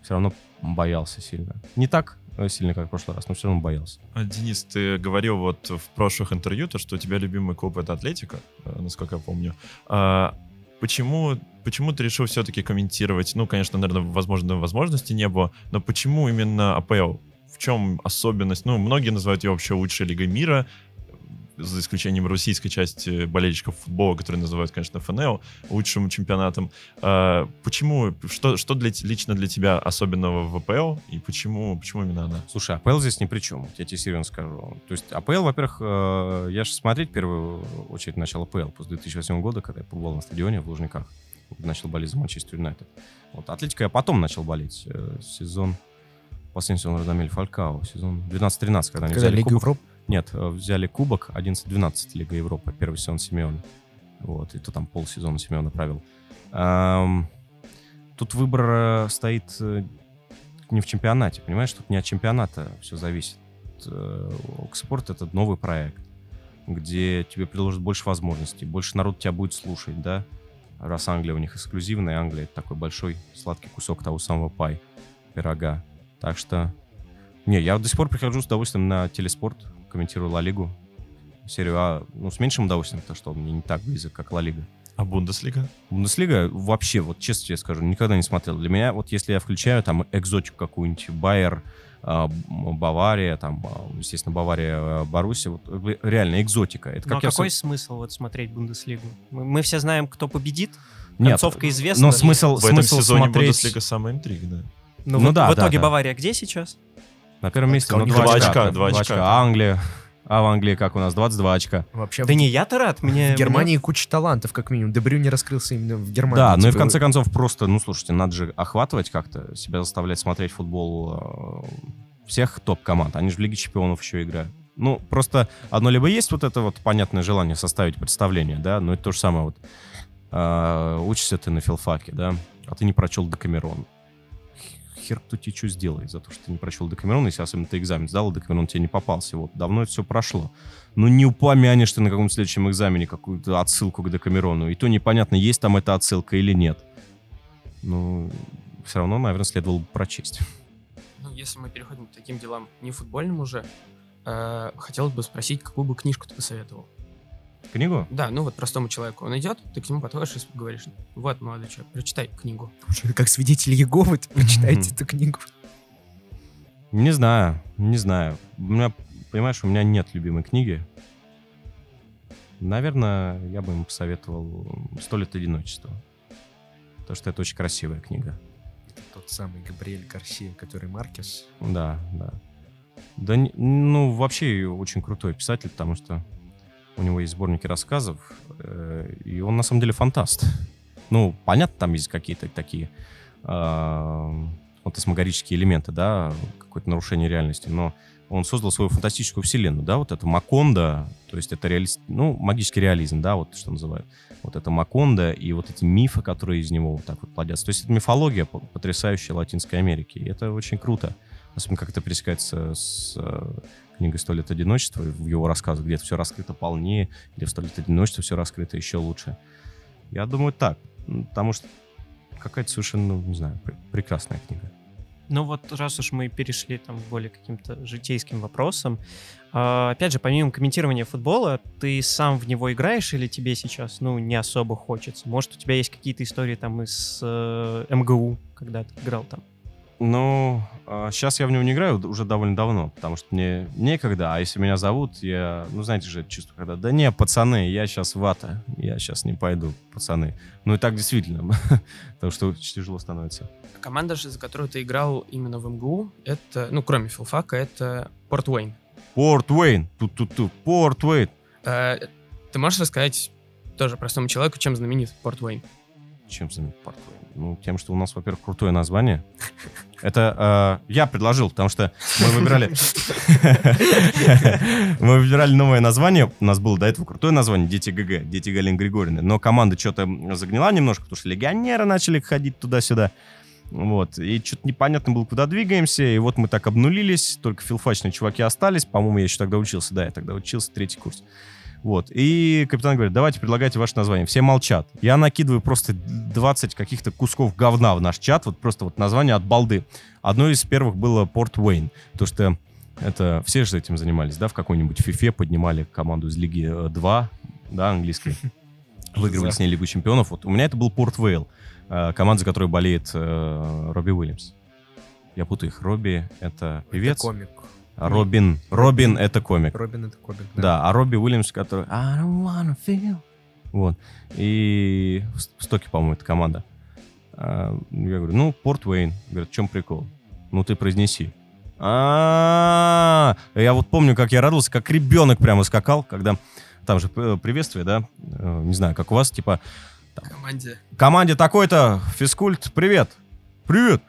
все равно боялся сильно. Не так э, сильно, как в прошлый раз, но все равно боялся. А, Денис, ты говорил вот в прошлых интервью, то, что у тебя любимый клуб — это Атлетика, э, насколько я помню. А почему, почему ты решил все-таки комментировать? Ну, конечно, наверное, возможно, возможности не было, но почему именно АПЛ? В чем особенность? Ну, многие называют ее вообще лучшей лигой мира, за исключением российской части болельщиков футбола, которые называют, конечно, ФНЛ лучшим чемпионатом. А, почему, что, что для, лично для тебя особенного в АПЛ, и почему, почему именно она? Слушай, АПЛ здесь ни при чем, я тебе серьезно скажу. То есть АПЛ, во-первых, э, я же смотреть в первую очередь начал АПЛ после 2008 года, когда я побывал на стадионе в Лужниках. Начал болеть за Манчестер Юнайтед. Вот, Атлетика я потом начал болеть. э, Сезон, последний сезон Радамель Фалькао, сезон 12-13, когда они Когда взяли Лига кубок. Европы? Нет, э, взяли кубок 11-12 Лига Европы, первый сезон Симеона. Вот, и то там полсезона Симеона правил. Ам, тут выбор э, стоит э, не в чемпионате, понимаешь? Тут не от чемпионата все зависит. Окспорт — это новый проект, где тебе предложат больше возможностей, больше народ тебя будет слушать, да? Раз Англия у них эксклюзивная, Англия — это такой большой сладкий кусок того самого пай, пирога. Так что... Не, я до сих пор прихожу с удовольствием на телеспорт, комментирую Ла Лигу, серию А, ну, с меньшим удовольствием, потому что он мне не так близок, как Ла Лига. А Бундеслига? Бундеслига вообще, вот честно тебе скажу, никогда не смотрел. Для меня, вот если я включаю там экзотику какую-нибудь, Байер, а, Бавария, там, а, естественно, Бавария, а, Боруссия, вот реально экзотика. Это Ну, а как я какой в- смысл вот смотреть Бундеслигу? Мы, мы все знаем, кто победит, Нет, концовка известна. но смысл, В этом смысл сезоне смотреть... Бундеслига самая интригная. Ну, ну в, да, в да, итоге да. Бавария где сейчас? На первом месте, ну, два два очка. очка, да, два очка. А Англия? А в Англии как у нас? 22 очка. Вообще Да в, не, я-то рад. Мне, в Германии куча талантов, как минимум. Дебрю не раскрылся именно в Германии. Да, ну и в Типа, конце концов просто, ну слушайте, надо же охватывать как-то, себя заставлять смотреть футбол э, всех топ-команд. Они же в Лиге Чемпионов еще играют. Ну, просто одно либо есть вот это вот понятное желание составить представление, да, но это то же самое вот. э, учишься ты на филфаке, да, а ты не прочел Декамерон. Хер кто тебе что сделает за то, что ты не прочел Декамерон, если особенно ты экзамен сдал, а Декамерон тебе не попался. Вот, давно это все прошло. Ну, не упомянешь ты на каком-то следующем экзамене какую-то отсылку к Декамерону, и то непонятно, есть там эта отсылка или нет. Ну, все равно, наверное, следовало бы прочесть. Ну, если мы переходим к таким делам не футбольным уже, э, хотелось бы спросить, какую бы книжку ты посоветовал? Книгу? Да, ну вот простому человеку. Он идет, ты к нему подходишь и говоришь, вот, молодой человек, прочитай книгу. Как свидетель Иеговы, ты прочитайте эту книгу. Не знаю, не знаю. У меня, понимаешь, у меня нет любимой книги. Наверное, я бы ему посоветовал «Сто лет одиночества». Потому что это очень красивая книга. Тот самый Габриэль Гарсия, который Маркес. Да, да. Да, ну, вообще очень крутой писатель, потому что у него есть сборники рассказов, э, и он на самом деле фантаст. Ну, понятно, там есть какие-то такие э, фантасмагорические элементы, да, какое-то нарушение реальности, но он создал свою фантастическую вселенную, да, вот это Маконда, то есть это реалист, ну, магический реализм, да, вот что называют. Вот это Маконда и вот эти мифы, которые из него вот так вот плодятся. То есть это мифология потрясающая Латинской Америки, и это очень круто. Особенно как это пересекается с книгой «Сто лет одиночества», в его рассказах, где все раскрыто полнее, где в «Сто лет одиночества» все раскрыто еще лучше. Я думаю, так. М, Потому что какая-то совершенно, не знаю, пр- прекрасная книга. Ну вот раз уж мы перешли там к более каким-то житейским вопросам, а, опять же, помимо комментирования футбола, ты сам в него играешь или тебе сейчас, ну, не особо хочется? Может, у тебя есть какие-то истории там из э, МГУ, когда ты играл там? Ну, сейчас я в него не играю уже довольно давно, потому что мне некогда, а если меня зовут, я, ну, знаете же, это чувство, когда, да не, пацаны, я сейчас вата, я сейчас не пойду, пацаны. Ну и так действительно, *laughs* потому что очень тяжело становится. Команда же, за которую ты играл именно в МГУ, это, ну, кроме филфака, это Порт Уэйн. Порт Уэйн, тут-тут-тут, Порт Уэйн. Э, ты можешь рассказать тоже простому человеку, чем знаменит Порт Уэйн? Чем знаменит Порт Уэйн? Ну, тем, что у нас, во-первых, крутое название. *laughs* Это э, я предложил, потому что мы выбирали... *laughs* Мы выбирали новое название. У нас было до этого крутое название «Дети ГГ», «Дети Галины Григорьевны». Но команда что-то загнила немножко, потому что легионеры начали ходить туда-сюда. Вот. И что-то непонятно было, куда двигаемся. И вот мы так обнулились. Только филфачные чуваки остались. По-моему, я еще тогда учился. Да, я тогда учился, третий курс. Вот. И капитан говорит, давайте предлагайте ваше название. Все молчат. Я накидываю просто 20 каких-то кусков говна в наш чат. Вот просто вот название от балды. Одно из первых было Порт Уэйн. То что это все же этим занимались, да, в какой-нибудь фифе поднимали команду из Лиги 2, да, английской. *laughs* Выигрывали с ней Лигу чемпионов. Вот у меня это был Порт Вейл, э, команда, за которой болеет э, Робби Уильямс. Я путаю их. Робби — это певец. Это комик. Робин, Робин это комик. Робин это комик, да. Да, а Робби Уильямс, который I don't wanna feel. Вот. И в Стоке, по-моему, эта команда. А, Я говорю, ну, Порт Уэйн. Говорят, в чем прикол? Ну, ты произнеси. А, я вот помню, как я радовался, как ребенок прямо скакал, когда там же э, приветствие, да, Э, не знаю, как у вас, типа, Команде. команде такой-то, физкульт, привет, привет,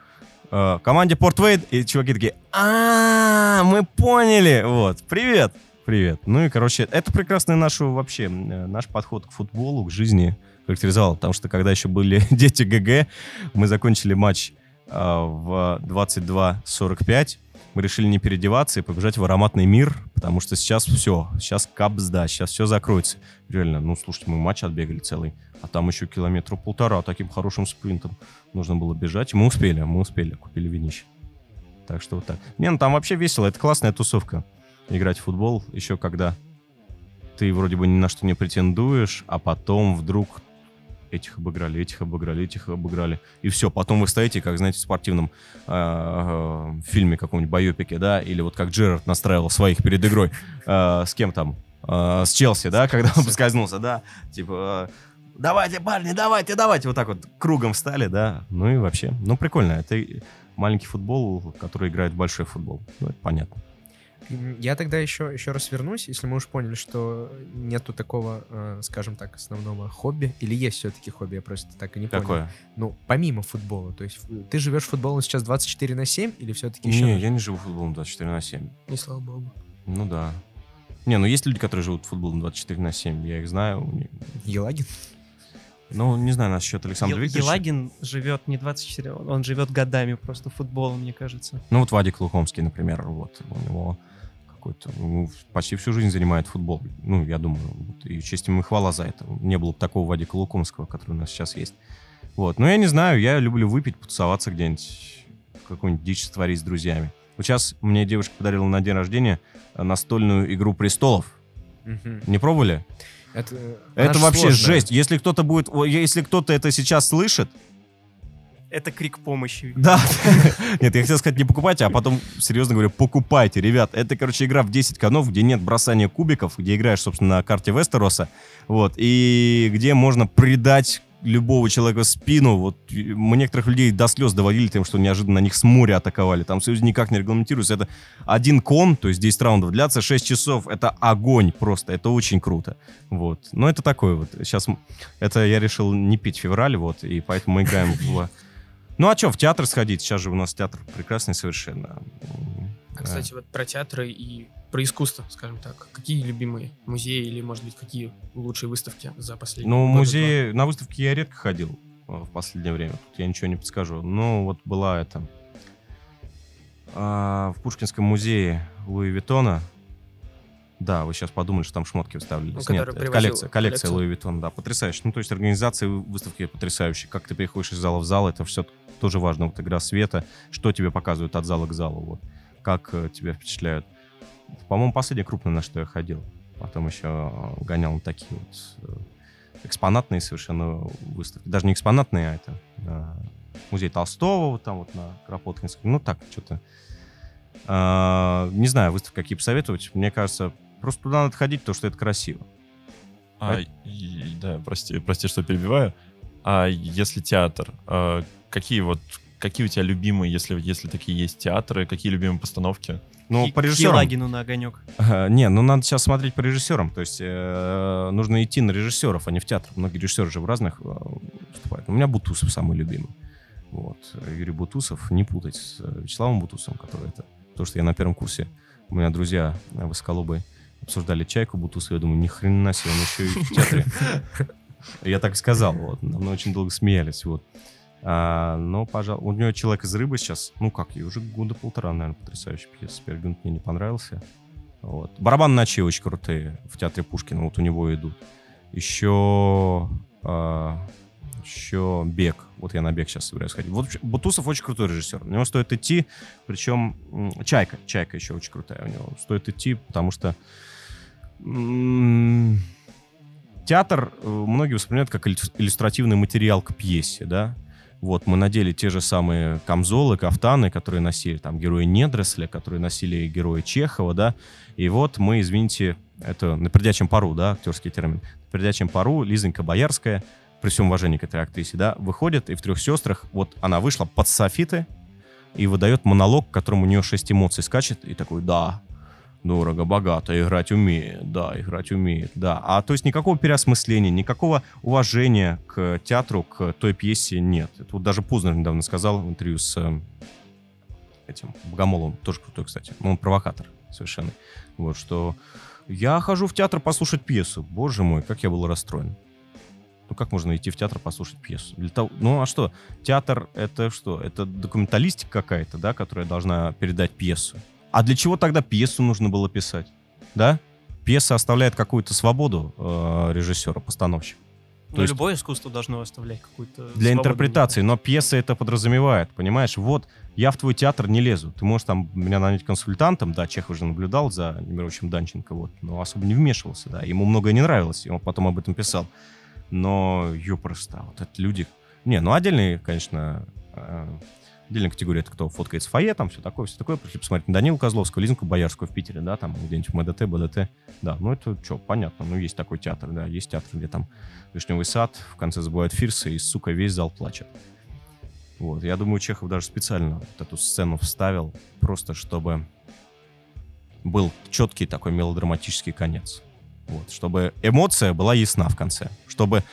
Э, команде Порт Вейд, и чуваки такие, а мы поняли, вот, привет, привет. Ну и, короче, это прекрасный наш вообще, э, наш подход к футболу, к жизни характеризовал, потому что когда еще были *laughs* дети ГГ, мы закончили матч э, в 22.45, мы решили не переодеваться и побежать в ароматный мир, потому что сейчас все, сейчас капсда, сейчас все закроется. Реально, ну, слушайте, мы матч отбегали целый, а там еще километра полтора таким хорошим спринтом нужно было бежать. Мы успели, мы успели, купили винище. Так что вот так. Не, ну там вообще весело, это классная тусовка. Играть в футбол еще когда ты вроде бы ни на что не претендуешь, а потом вдруг этих обыграли, этих обыграли, этих обыграли. И все, потом вы стоите, как, знаете, в спортивном э, э, фильме каком-нибудь байопике, да, или вот как Джерард настраивал своих перед игрой. Э, с кем там? Э, с Челси, да, когда он поскользнулся, да. Типа, давайте, парни, давайте, давайте. Вот так вот кругом встали, да. Ну и вообще, ну прикольно. Это маленький футбол, который играет в большой футбол. Ну, это понятно. Я тогда еще, еще раз вернусь, если мы уж поняли, что нету такого, э, скажем так, основного хобби. Или есть все-таки хобби, я просто так и не понял. Какое? Ну, помимо футбола. То есть ты живешь футболом сейчас 24 на 7 или все-таки еще... Не, я не живу футболом 24 на 7. Не слава богу. Ну да. Не, ну есть люди, которые живут футболом 24 на 7. Я их знаю. Елагин? Ну, не знаю, насчет Александра Ел- Викторовича. Елагин живет не 24, он он живет годами просто футболом, мне кажется. Ну, вот Вадик Лукомский, например, вот. У него какой-то... ну, почти всю жизнь занимает футбол. Ну, я думаю, вот, и честь ему и хвала за это. Не было бы такого Вадика Лукомского, который у нас сейчас есть. Вот. Но я не знаю, я люблю выпить, потусоваться где-нибудь, какую-нибудь дичь творить с друзьями. Вот сейчас мне девушка подарила на день рождения э, настольную «Игру престолов». Мгм. Не пробовали? Это, Это она ж вообще сложная. жесть. Если кто-то будет, если кто-то это сейчас слышит, Это крик помощи. да. *laughs* Нет, я хотел сказать, не покупайте, а потом, серьезно говорю, покупайте, ребят. Это, короче, игра в 10 канов, где нет бросания кубиков, где играешь, собственно, на карте Вестероса, вот, и где можно предать любого человека в спину. Вот мы некоторых людей до слез доводили тем, что неожиданно на них с моря атаковали. Там все никак не регламентируется. Это один кон, то есть 10 раундов длятся 6 часов. Это огонь просто. Это очень круто. Вот. Но это такое вот. Сейчас это я решил не пить в феврале, вот, и поэтому мы играем в... Ну а что, в театр сходить? Сейчас же у нас театр прекрасный совершенно. А, кстати, вот про театры и про искусство, скажем так. Какие любимые музеи или, может быть, какие лучшие выставки за последние Ну, музей, на выставке я редко ходил э, в последнее время. Тут я ничего не подскажу. Ну, вот была это... а, в Пушкинском музее Луи Виттона. Да, вы сейчас подумали, что там шмотки выставлялись. Ну, Нет, привозил коллекция, коллекция коллекцию. Louis Vuitton, да, потрясающе. Ну, то есть организация выставки потрясающая. Как ты переходишь из зала в зал, это все тоже важно. Вот игра света, что тебе показывают от зала к залу, вот. Как э, тебя впечатляют. По-моему, последнее крупное, на что я ходил. Потом еще э, гонял на такие вот э, экспонатные совершенно выставки. Даже не экспонатные, а это э, музей Толстого, вот там вот на Кропоткинском. Ну, так, что-то. А, не знаю, выставки какие посоветовать. Мне кажется, просто туда надо ходить, потому что это красиво. А, и- да, прости, прости, что перебиваю. А если театр, а, какие вот какие у тебя любимые, если если такие есть театры, какие любимые постановки? Ну, Ки- по режиссерам. Елагину на огонек. Э, Не, ну надо сейчас смотреть по режиссерам. То есть э, нужно идти на режиссеров, а не в театр. Многие режиссеры же в разных э, выступают. У меня Бутусов самый любимый. Вот. Юрий Бутусов, не путать с э, Вячеславом Бутусовым, который это... То, что я на первом курсе, у меня друзья э, высоколобые обсуждали чайку Бутусова. Я думаю, ни хрена себе, он еще и в театре. Я так и сказал. Вот. Мы очень долго смеялись. Вот. А, но, пожалуй, у него «Человек из рыбы» сейчас, ну как, ей уже года полтора, наверное, потрясающая пьеса. Пергюнт мне не понравился. Вот. Барабан ночи очень крутые в театре Пушкина, вот у него идут. Еще, а, еще Бег. Вот я на Бег сейчас собираюсь ходить. Вот Бутусов очень крутой режиссер. У него стоит идти, причем Чайка, Чайка еще очень крутая у него. Стоит идти, потому что театр э, многие воспринимают как иллю- иллюстративный материал к пьесе, да. Вот, мы надели те же самые камзолы, кафтаны, которые носили там герои Недресля, которые носили герои Чехова, да. И вот мы, извините, это на пердячем пару, да, актерский термин. На пердячем пару Лизонька Боярская, при всем уважении к этой актрисе, да, выходит, и в «Трех сестрах» вот она вышла под софиты и выдает монолог, в котором у нее шесть эмоций скачет, и такой, да, дорого, богато, играть умеет, да, играть умеет, да. А то есть никакого переосмысления, никакого уважения к театру, к той пьесе нет. Это вот даже Познер недавно сказал в интервью с э, этим Богомоловым, тоже крутой, кстати. Он провокатор совершенно. Вот, что я хожу в театр послушать пьесу. Боже мой, как я был расстроен. Ну, как можно идти в театр послушать пьесу? Для того... Ну, а что? Театр — это что? Это документалистика какая-то, да, которая должна передать пьесу. А для чего тогда пьесу нужно было писать? Да? Пьеса оставляет какую-то свободу э, режиссера, постановщика. Ну, есть- любое искусство должно оставлять какую-то Для интерпретации, но пьеса это подразумевает, понимаешь? Вот, я в твой театр не лезу. Ты можешь там меня нанять консультантом, да, Чехов же наблюдал за Немировичем Данченко, вот, но особо не вмешивался, да. Ему многое не нравилось, и он потом об этом писал. Но, ёпросто, вот это люди... Не, ну отдельные, конечно, э, отдельная категория, это кто фоткает с фойе, там все такое, все такое. Пришли посмотреть на Данилу Козловского, Лизинку Боярскую в Питере, да, там где-нибудь МДТ, БДТ. Да, ну это что, понятно, ну есть такой театр, да, есть театр, где там Вишневый сад, в конце забывают фирсы, и, сука, весь зал плачет. Вот, я думаю, Чехов даже специально вот эту сцену вставил, просто чтобы был четкий такой мелодраматический конец. Вот, чтобы эмоция была ясна в конце. Чтобы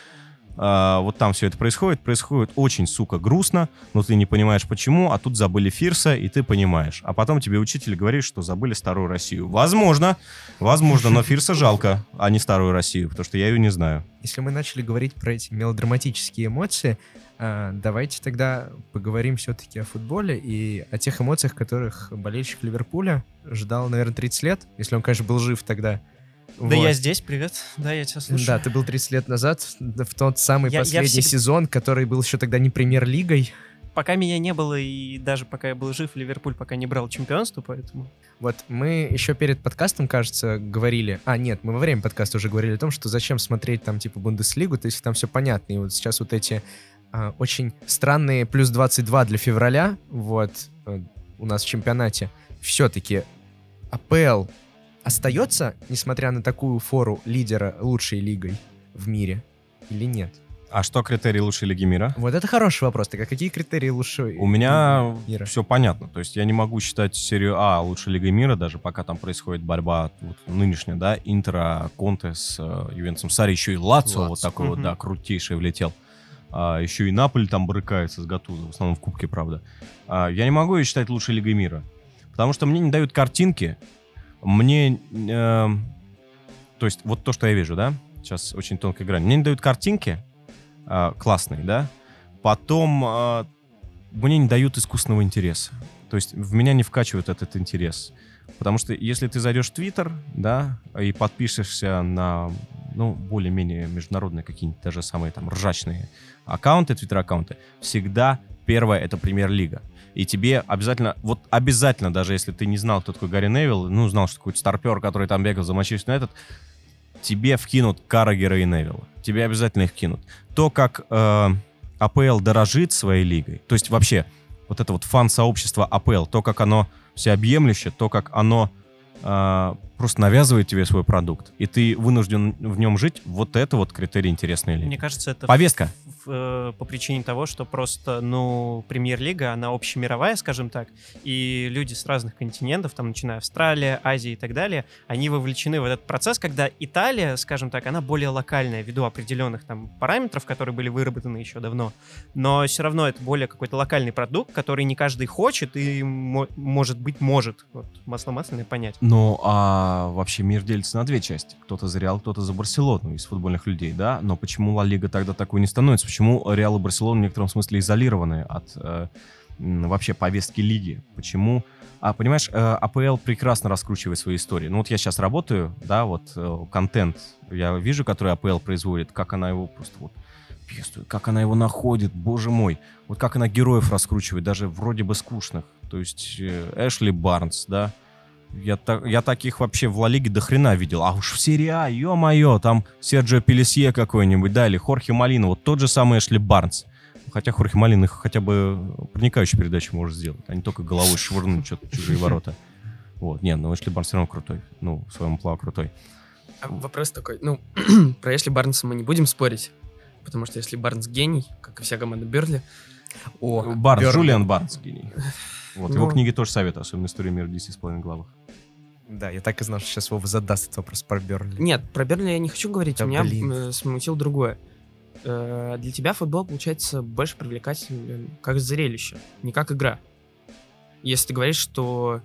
а, вот там все это происходит, происходит очень, сука, грустно, но ты не понимаешь почему, а тут забыли Фирса, и ты понимаешь. А потом тебе учитель говорит, что забыли старую Россию. Возможно, возможно, но Фирса жалко, а не старую Россию, потому что я ее не знаю. Если мы начали говорить про эти мелодраматические эмоции, а, давайте тогда поговорим все-таки о футболе и о тех эмоциях, которых болельщик Ливерпуля ждал, наверное, 30 лет, если он, конечно, был жив тогда. Да Вот. я здесь, привет. Да, я тебя слушаю. Да, ты был 30 лет назад, в тот самый Я- я последний всег- сезон, который был еще тогда не премьер-лигой. Пока меня не было, и даже пока я был жив, Ливерпуль пока не брал чемпионство, поэтому... Вот мы еще перед подкастом, кажется, говорили... А, нет, мы во время подкаста уже говорили о том, что зачем смотреть там типа Бундеслигу, то есть там все понятно. И вот сейчас вот эти а, очень странные плюс 22 для февраля, вот, э, у нас в чемпионате, все-таки АПЛ остается, несмотря на такую фору лидера лучшей лигой в мире или нет? А что критерий лучшей лиги мира? Вот это хороший вопрос. Так а какие критерии лучшей У меня мира? все понятно. То есть я не могу считать серию А лучшей лигой мира, даже пока там происходит борьба вот, нынешняя, да, Интера, Конте с э, Ювентусом. Сари еще и Лацо, вот Лацо. такой вот, Мгм. да, крутейший влетел. А, еще и Наполь там брыкается с Гатузо, в основном в Кубке, правда. А, я не могу ее считать лучшей лигой мира, потому что мне не дают картинки, мне... э, то есть вот то, что я вижу, да, сейчас очень тонкая грань. Мне не дают картинки а, классные, да, потом а, мне не дают искусственного интереса. То есть в меня не вкачивают этот интерес. Потому что если ты зайдешь в Твиттер, да, и подпишешься на, ну, более-менее международные какие-нибудь даже самые там ржачные аккаунты, твиттер-аккаунты, всегда первое — это премьер-лига. И тебе обязательно, вот обязательно, даже если ты не знал, кто такой Гарри Невилл, ну, знал, что какой-то старпер, который там бегал за Манчестер Юнайтед, тебе вкинут Каррагера и Невилла. Тебе обязательно их кинут. То, как э, АПЛ дорожит своей лигой, то есть вообще вот это вот фан-сообщество АПЛ, то, как оно всеобъемлюще, то, как оно э, просто навязывает тебе свой продукт, и ты вынужден в нем жить, вот это вот критерий интересной лиги. Мне кажется, это Повестка. в- э, по причине того, что просто, ну, премьер-лига, она общемировая, скажем так, и люди с разных континентов, там, начиная Австралия, Азия и так далее, они вовлечены в этот процесс, когда Италия, скажем так, она более локальная, ввиду определенных там параметров, которые были выработаны еще давно, но все равно это более какой-то локальный продукт, который не каждый хочет и, мо- может быть, может. Вот, масло масляное понять. Ну, а вообще мир делится на две части. Кто-то за Реал, кто-то за Барселону из футбольных людей, да? Но почему Ла Лига тогда такой не становится? Почему Реал и Барселона в некотором смысле изолированы от э, вообще повестки лиги? Почему? А, понимаешь, э, АПЛ прекрасно раскручивает свои истории. Ну вот я сейчас работаю, да, вот э, контент я вижу, который АПЛ производит, как она его просто вот пестует, как она его находит, боже мой. Вот как она героев раскручивает, даже вроде бы скучных. То есть э, Эшли Барнс, да, я, та- я таких вообще в Ла Лиге до хрена видел. А уж в серии А, ё-моё, там Серджио Пелесье какой-нибудь, да, или Хорхе Малина, вот тот же самый Эшли Барнс. Хотя Хорхе Малин их хотя бы проникающую передачу может сделать, а не только головой швырнуть что-то в чужие ворота. Вот, не, ну Эшли Барнс все равно крутой. Ну, в своем плаву крутой. А Вопрос такой, ну, *clears throat* про Эшли Барнса мы не будем спорить, потому что Эшли Барнс гений, как и вся команда Берли. О, Барнс, Бернли. Джулиан Барнс, гений. Вот, его Ну. книги тоже советую, особенно история мира в 10,5 главах. Да, я так и знал, что сейчас Вова задаст этот вопрос про Бернли. Нет, про Берли я не хочу говорить, Да меня блин. смутило другое. Э, Для тебя футбол получается больше привлекательным как зрелище, не как игра. Если ты говоришь, что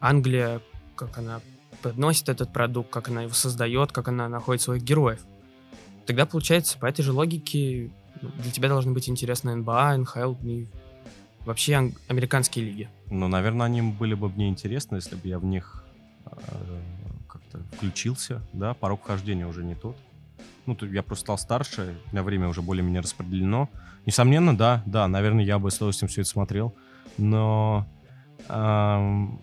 Англия, как она подносит этот продукт, как она его создает, как она находит своих героев, тогда получается по этой же логике ну, для тебя должны быть интересны НБА, НХЛ и вообще ан- американские лиги. Ну, наверное, они были бы мне интересны, если бы я в них как-то включился, да, порог вхождения уже не тот. Ну, я просто стал старше, у меня время уже более-менее распределено. Несомненно, да, да, наверное, я бы с удовольствием все это смотрел, но ам,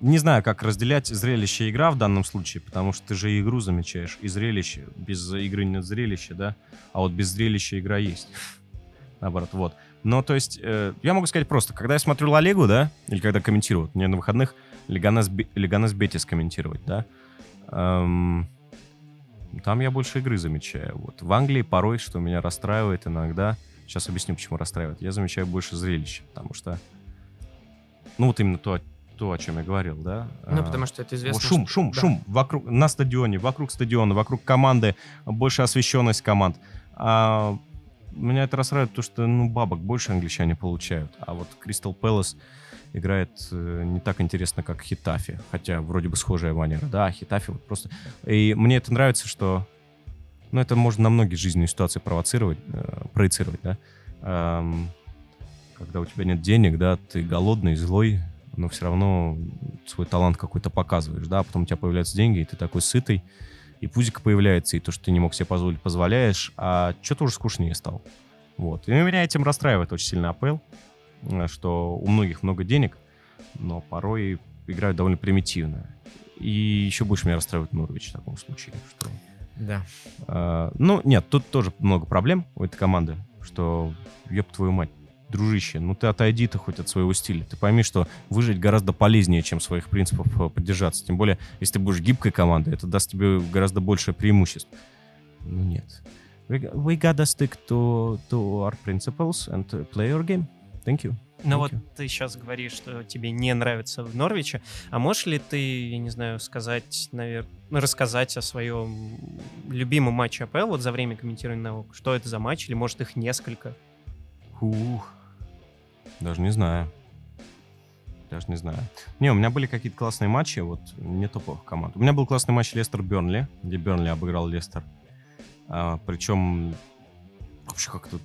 не знаю, как разделять зрелище и игра в данном случае, потому что ты же игру замечаешь, и зрелище. Без игры нет зрелища, да, а вот без зрелища игра есть. *laughs* Наоборот, вот. Но, то есть, э, я могу сказать просто, когда я смотрю Ла Лигу, да, или когда комментирую, вот мне на выходных Леганес, Леганес Бетис комментировать, да, эм, там я больше игры замечаю. Вот. В Англии порой, что меня расстраивает иногда, сейчас объясню, почему расстраивает, я замечаю больше зрелища, потому что, ну, вот именно то, то о чем я говорил, да. Ну, а, потому что это известно. шум, что- шум, да. шум вокруг, на стадионе, вокруг стадиона, вокруг команды, больше освещенность команд. А, меня это расстраивает, потому что, ну, бабок больше англичане получают. А вот Кристал Пэлас играет э, не так интересно, как Хитафи. Хотя вроде бы схожая манера. Да, Хитафи вот просто... И мне это нравится, что... Ну, это можно на многие жизненные ситуации провоцировать, э, проецировать, да. Ам, когда у тебя нет денег, да, ты голодный, злой, но все равно свой талант какой-то показываешь, да, а потом у тебя появляются деньги, и ты такой сытый, и пузик появляется, и то, что ты не мог себе позволить, позволяешь, а что-то уже скучнее стал. Вот. И меня этим расстраивает очень сильно АПЛ, что у многих много денег, но порой играют довольно примитивно. И еще больше меня расстраивает Норвич в таком случае, что Да. а, ну, нет, тут тоже много проблем у этой команды, что, ёб твою мать, дружище, ну ты отойди ты хоть от своего стиля. Ты пойми, что выжить гораздо полезнее, чем своих принципов э, поддержаться. Тем более, если ты будешь гибкой командой, это даст тебе гораздо больше преимуществ. Ну нет. We, gotta stick to, to our principles and play our game. Thank you. Ну вот ты сейчас говоришь, что тебе не нравится в Норвиче, а можешь ли ты, я не знаю, сказать, наверное, рассказать о своем любимом матче АПЛ вот за время комментирования на ОК? Что это за матч, или может их несколько? Ух. Даже не знаю. Даже не знаю. Не, у меня были какие-то классные матчи, вот не топовых команд. У меня был классный матч Лестер-Бернли, где Бернли обыграл Лестер. А, причем вообще как-то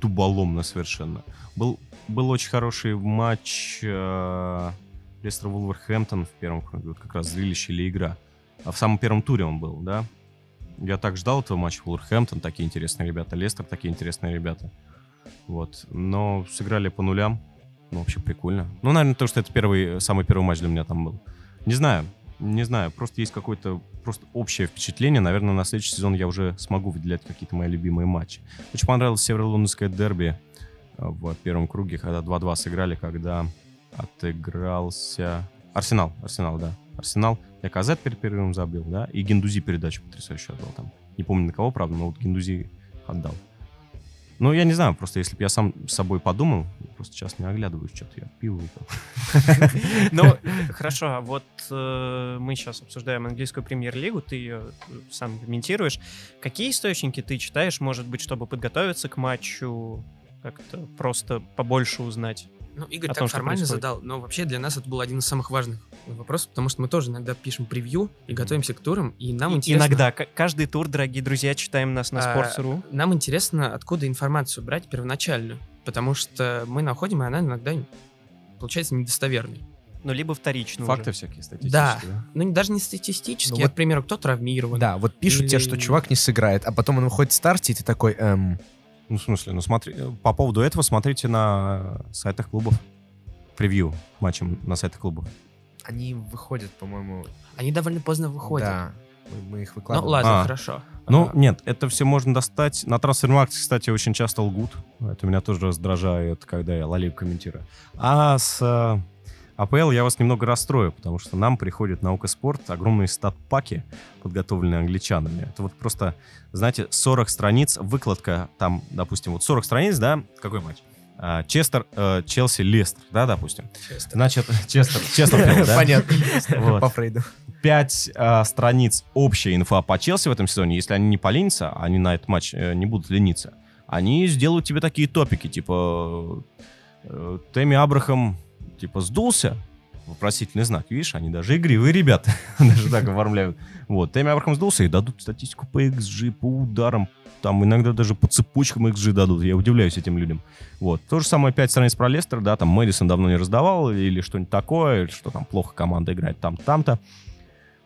туболомно совершенно. Был, был очень хороший матч э, Лестер Вулверхэмптон в первом вот как раз зрелище или игра. А в самом первом туре он был, да? Я так ждал этого матча. Вулверхэмптон, такие интересные ребята. Лестер, такие интересные ребята. Вот. Но сыграли по нулям. Ну, вообще прикольно. Ну, наверное, то, что это первый, самый первый матч для меня там был. Не знаю, не знаю. Просто есть какое-то просто общее впечатление. Наверное, на следующий сезон я уже смогу выделять какие-то мои любимые матчи. Очень понравилось северо-лондонское дерби э, в первом круге, когда 2-2 сыграли, когда отыгрался... Арсенал, Арсенал, да. Арсенал. Я Казет перед перерывом забил, да, и Гендузи передачу потрясающую отдал там. Не помню на кого, правда, но вот Гендузи отдал. Ну, я не знаю, просто если бы я сам с собой подумал, просто сейчас не оглядываюсь, что-то я пиво выпил. *laughs* Ну, *laughs* хорошо, а вот э, мы сейчас обсуждаем английскую премьер-лигу, ты ее э, сам комментируешь. Какие источники ты читаешь, может быть, чтобы подготовиться к матчу, как-то просто побольше узнать? Ну, Игорь так том, формально задал, но вообще для нас это был один из самых важных вопросов, потому что мы тоже иногда пишем превью и готовимся к турам, и нам И- интересно... Иногда. К- Каждый тур, дорогие друзья, читаем нас на А, Sports.ru. Нам интересно, откуда информацию брать первоначальную, потому что мы находим, и она иногда получается недостоверной. Ну, либо вторичную Факты уже. всякие статистические, Да. да? Ну, даже не статистически, Ну а, вот- к примеру, кто травмирован. Да, вот пишут тебе, что Или- чувак не сыграет, а потом он выходит в старте, и ты такой, эм, Ну, в смысле, ну смотри, э, по поводу этого смотрите на сайтах клубов. Превью к матчам на сайтах клубов. они выходят, по-моему, Они довольно поздно выходят. да, мы, мы их Ну, выкладываем. ладно, А. хорошо. Ну, А, нет, это все можно достать. На трансфермаркте, кстати, очень часто лгут. Это меня тоже раздражает, когда я Ла Лигу комментирую. А с э, АПЛ я вас немного расстрою, потому что нам приходит наука спорт, огромные стат-паки, подготовленные англичанами. Это вот просто, знаете, 40 страниц, выкладка там, допустим, вот 40 страниц, да, какой матч? А, Честер, э, Челси, Лестер, да, допустим. честно. Значит, Честер, Честер, да? Понятно. Вот. По Фрейду. пять э, страниц общая инфа по Челси в этом сезоне, если они не поленятся, они на этот матч э, не будут лениться, они сделают тебе такие топики, типа э, Тэмми Абрахам, типа, сдулся, вопросительный знак, видишь, они даже игривые ребята, *laughs* даже так оформляют. Вот, Тэмми Абрахам сдулся и дадут статистику по XG, по ударам, там иногда даже по цепочкам XG дадут, я удивляюсь этим людям. Вот, то же самое 5 страниц про Лестер, да, там Мэдисон давно не раздавал или что-нибудь такое, что там плохо команда играет там, там-то.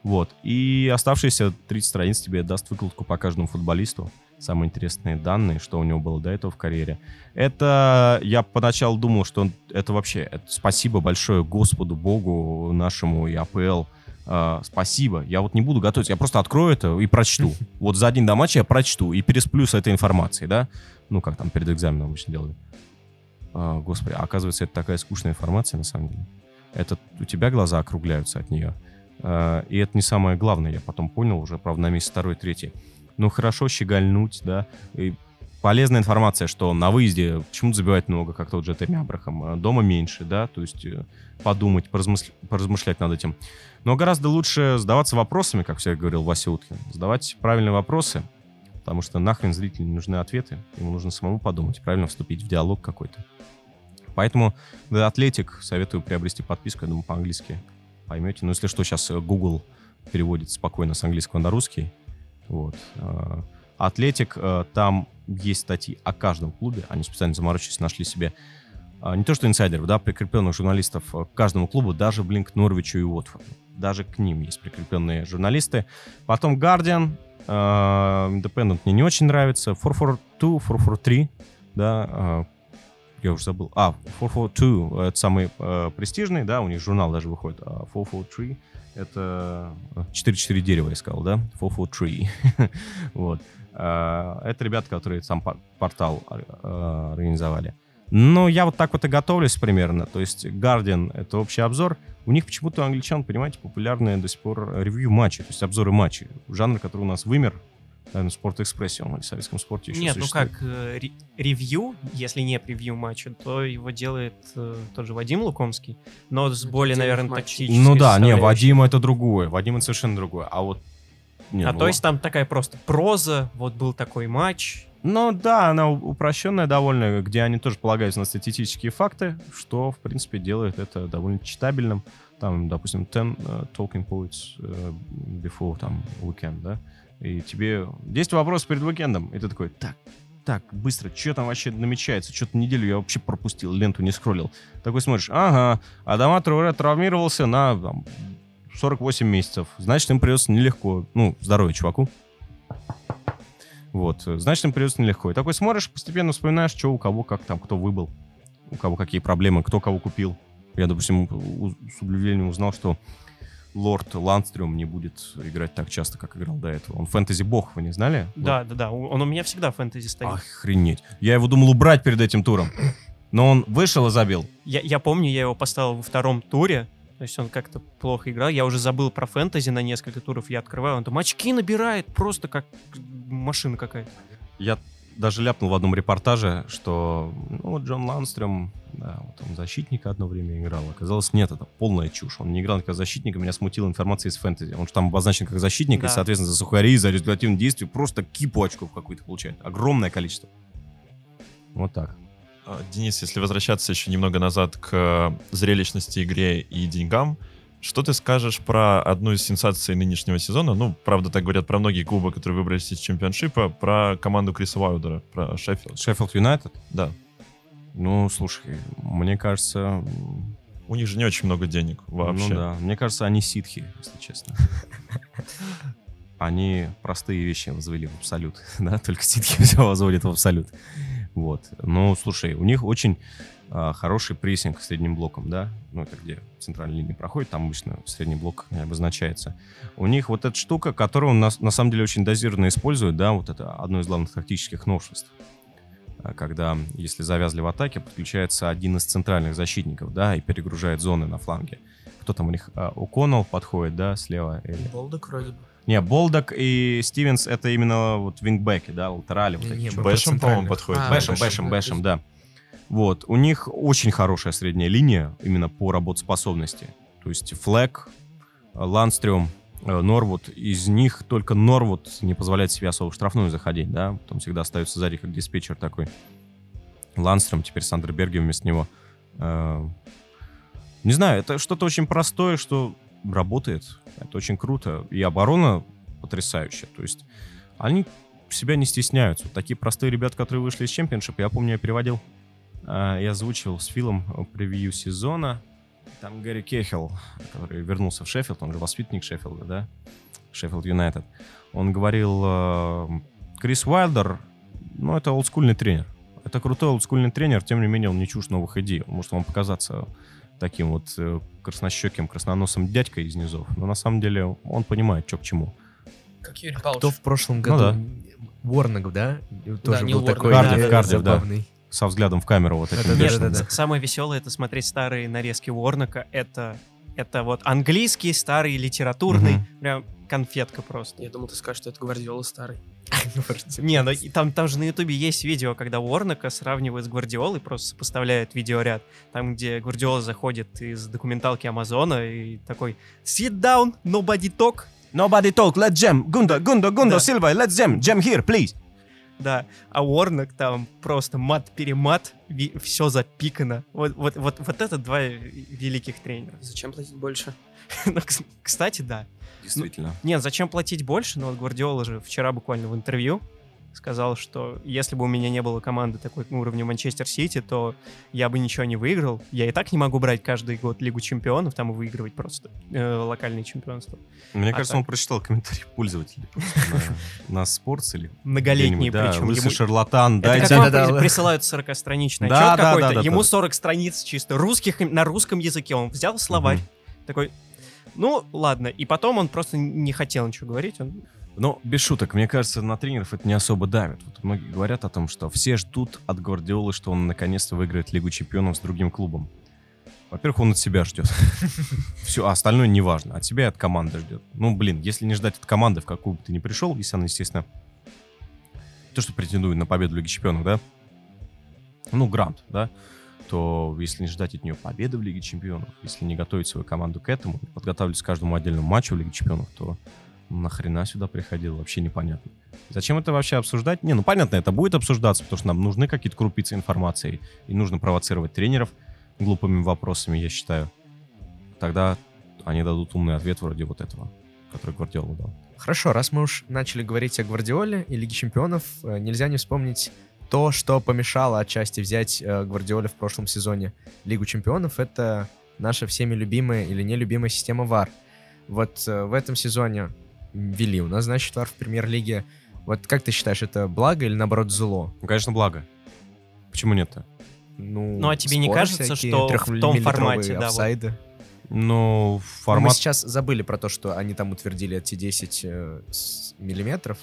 Вот. И оставшиеся 30 страниц тебе даст выкладку по каждому футболисту. Самые интересные данные, что у него было до этого в карьере. Это я поначалу думал, что он- это вообще это спасибо большое Господу Богу нашему и АПЛ. А, спасибо. Я вот не буду готовить, я просто открою это и прочту. *laughs* Вот за день до матча я прочту и пересплю с этой информацией, да? Ну, как там перед экзаменом обычно делают. А, господи, а оказывается, это такая скучная информация на самом деле. Это у тебя глаза округляются от нее. А, И это не самое главное, я потом понял уже, правда, на месяц второй, третий. Ну, хорошо щегольнуть, да. И полезная информация, что на выезде почему-то забивать много, как тот же Тэмми Абрахам, а дома меньше, да, то есть э, подумать, поразмысля- поразмышлять над этим. Но гораздо лучше задаваться вопросами, как всегда говорил Вася Уткин. Задавать правильные вопросы, потому что нахрен зрителю не нужны ответы, ему нужно самому подумать, правильно вступить в диалог какой-то. Поэтому The Athletic советую приобрести подписку, я думаю, по-английски поймете. Ну, если что, сейчас Google переводит спокойно с английского на русский. Вот. Э, Атлетик, э, там есть статьи о каждом клубе. Они специально заморочились, нашли себе а, не то что инсайдеров, да, прикрепленных журналистов э, к каждому клубу, даже, блин, к Норвичу и Уотфорду. Даже к ним есть прикрепленные журналисты. Потом Guardian, э, Independent мне не очень нравится. 442, 443, да, э, я уже забыл. А, 442, это самый э, престижный, да, у них журнал даже выходит. А 443 это 4-4 дерева, я сказал, да? 443. *laughs* вот. А, Это ребята, которые сам пор- портал а, организовали. Ну, я вот так вот и готовлюсь примерно. То есть Guardian — это общий обзор. У них почему-то у англичан, понимаете, популярные до сих пор ревью матчей, то есть обзоры матчей. Жанр, который у нас вымер, наверное, в спорт-экспрессе, он или в советском спорте еще Нет, ну существует. как, э, ре- ревью, если не превью матча, то его делает э, тот же Вадим Лукомский, но с Это более, наверное, матч. тактической Ну да, не. Вадим это другое. Вадим это совершенно другое. А вот... не, А ну, то есть там такая просто проза, вот был такой матч, Ну да, она упрощенная довольно, где они тоже полагаются на статистические факты, что, в принципе, делает это довольно читабельным. Там, допустим, 10 э, talking points э, before там weekend, да? И тебе 10 вопросов перед уикендом, и ты такой, так, так, быстро, что там вообще намечается? Что-то неделю я вообще пропустил, ленту не скроллил. Такой смотришь, ага, Адама Труре травмировался на там, 48 месяцев. Значит, им придется нелегко. Ну, здоровье чуваку. Вот, значит, им придется нелегко. И такой смотришь, постепенно вспоминаешь, что у кого, как там, кто выбыл, у кого какие проблемы, кто кого купил. Я, допустим, с удивлением узнал, что Лорд Ланстрем не будет играть так часто, как играл до этого. Он фэнтези-бог, вы не знали? Да, да, да. у- Он у меня всегда фэнтези стоит. Охренеть. Я его думал убрать перед этим туром. Но он вышел и забил. Я, я помню, я его поставил во втором туре. То есть он как-то плохо играл. Я уже забыл про фэнтези на несколько туров. Я открываю, он там очки набирает просто как машина какая-то. Я даже ляпнул в одном репортаже, что ну, вот Джон Ланстрем, да, вот он защитника одно время играл. Оказалось, нет, это полная чушь. Он не играл как защитника, меня смутила информация из фэнтези. Он же там обозначен как защитник, Да. и, соответственно, за сухари, за результативные действия просто кипу очков какой-то получает. Огромное количество. Вот так. А, Денис, если возвращаться еще немного назад к э, зрелищности игре и деньгам, что ты скажешь про одну из сенсаций нынешнего сезона? Ну, правда, так говорят про многие клубы, которые выбрались из чемпионшипа, про команду Криса Уайлдера, про Шеффилд. Шеффилд Юнайтед? Да. Ну, слушай, мне кажется... У них же не очень много денег вообще. Ну да, мне кажется, они ситхи, если честно. Они простые вещи возвели в абсолют, *laughs* да, только ситхи *laughs* все возводят в абсолют. Вот. Ну, слушай, у них очень хороший прессинг средним блоком, да, ну, это где центральная линия проходит, там обычно средний блок обозначается. У них вот эта штука, которую на, на самом деле очень дозированно используют, да, вот это одно из главных тактических новшеств. А, Когда, если завязли в атаке, подключается один из центральных защитников, да, и перегружает зоны на фланге. Кто там у них? А, О'Коннелл подходит, да, слева? Или... Болдок вроде бы. Не, Болдок и Стивенс это именно вот вингбеки, да, латерали. Вот Не, чуваки. Бэшем, по-моему, подходит. А, Бэшем, Бэшем, Бэшем, Бэшем, да. Вот, у них очень хорошая средняя линия именно по работоспособности. То есть Флек, Ланстрем, Норвуд. Из них только Норвуд не позволяет себе особо в штрафную заходить, да. Там всегда остается сзади как диспетчер такой. Ланстрем, теперь Сандер Берге вместо него. Э, Не знаю, это что-то очень простое, что работает. Это очень круто. И оборона потрясающая. То есть они себя не стесняются. Такие простые ребята, которые вышли из чемпионшипа, я помню, я переводил, я озвучивал с Филом э, превью сезона. Там Гэри Кехел, который вернулся в Шеффилд, он же воспитанник Шеффилда, да? Шеффилд Юнайтед. Он говорил, э, Крис Уайлдер, ну, это олдскульный тренер. Это крутой олдскульный тренер, тем не менее он не чушь новых идей. Он может вам показаться таким вот э, краснощеким, красноносым дядькой из низов, но на самом деле он понимает, что к чему. Как Юрий А Павлович. кто в прошлом Ну году? да. Ворнок, да? Тоже Нил был Ворнок. такой Кардив, э, Кардив, да. Со взглядом в камеру вот этим Да-да-да, бешеным. да-да-да. Самое веселое это смотреть старые нарезки Уорнака. Это, это вот английский, старый, литературный. Мгм. Прям конфетка просто. Я думал, ты скажешь, что это Гвардиола старый. *laughs* Не, ну и там, там же на Ютубе есть видео, когда Уорнака сравнивают с Гвардиолой, просто сопоставляют видеоряд. Там, где Гвардиола заходит из документалки Амазона и такой «Sit down, nobody talk». Nobody talk, let's jam. Гунда, Гунда, Гунда, Да. Сильва, let's jam. Jam here, please. Да, а Уорнак там просто мат-перемат, все запикано. Вот, вот, вот, вот это два великих тренера. Зачем платить больше? *laughs* Ну, кс- Кстати, да. Действительно. Нет, зачем платить больше? Ну вот Гвардиола же вчера буквально в интервью сказал, что если бы у меня не было команды такой уровня Манчестер Сити, то я бы ничего не выиграл. Я и так не могу брать каждый год Лигу Чемпионов, там и выигрывать просто э, локальные чемпионства. Мне А кажется, так? он прочитал комментарий пользователей на, *laughs* Sports или да, причем. лысый шарлатан, дайте... *laughs* присылают 40-страничный Да, отчет какой-то, ему да. 40 страниц чисто русских, на русском языке. Он взял словарь, такой, ну, ладно. И потом он просто не хотел ничего говорить. Он... Но без шуток, мне кажется, на тренеров это не особо давит. Вот многие говорят о том, что все ждут от Гвардиолы, что он наконец-то выиграет Лигу Чемпионов с другим клубом. Во-первых, он от себя ждет. *laughs* Все, а остальное не важно. От тебя и от команды ждет. Ну, блин, если не ждать от команды, в какую бы ты ни пришел, если она, естественно, то, что претендует на победу в Лиге Чемпионов, да? Ну, грант, да? то если не ждать от нее победы в Лиге Чемпионов, если не готовить свою команду к этому, подготавливать к каждому отдельному матчу в Лиге Чемпионов, то нахрена сюда приходил, вообще непонятно. Зачем это вообще обсуждать? Не, ну понятно, это будет обсуждаться, потому что нам нужны какие-то крупицы информации, и нужно провоцировать тренеров глупыми вопросами, я считаю. Тогда они дадут умный ответ вроде вот этого, который Гвардиола дал. Хорошо, раз мы уж начали говорить о Гвардиоле и Лиге Чемпионов, э, нельзя не вспомнить то, что помешало отчасти взять э, Гвардиоле в прошлом сезоне Лигу Чемпионов, это наша всеми любимая или нелюбимая система VAR. Вот э, в этом сезоне ввели у нас, значит, VAR в Премьер-лиге. Вот как ты считаешь, это благо или наоборот зло? Ну, конечно, благо. Почему нет-то? Ну, Ну, а тебе не кажется, всякие, что в том формате, да, вот. Ну, Ну, Мы формат... сейчас забыли про то, что они там утвердили эти 10 э, миллиметров.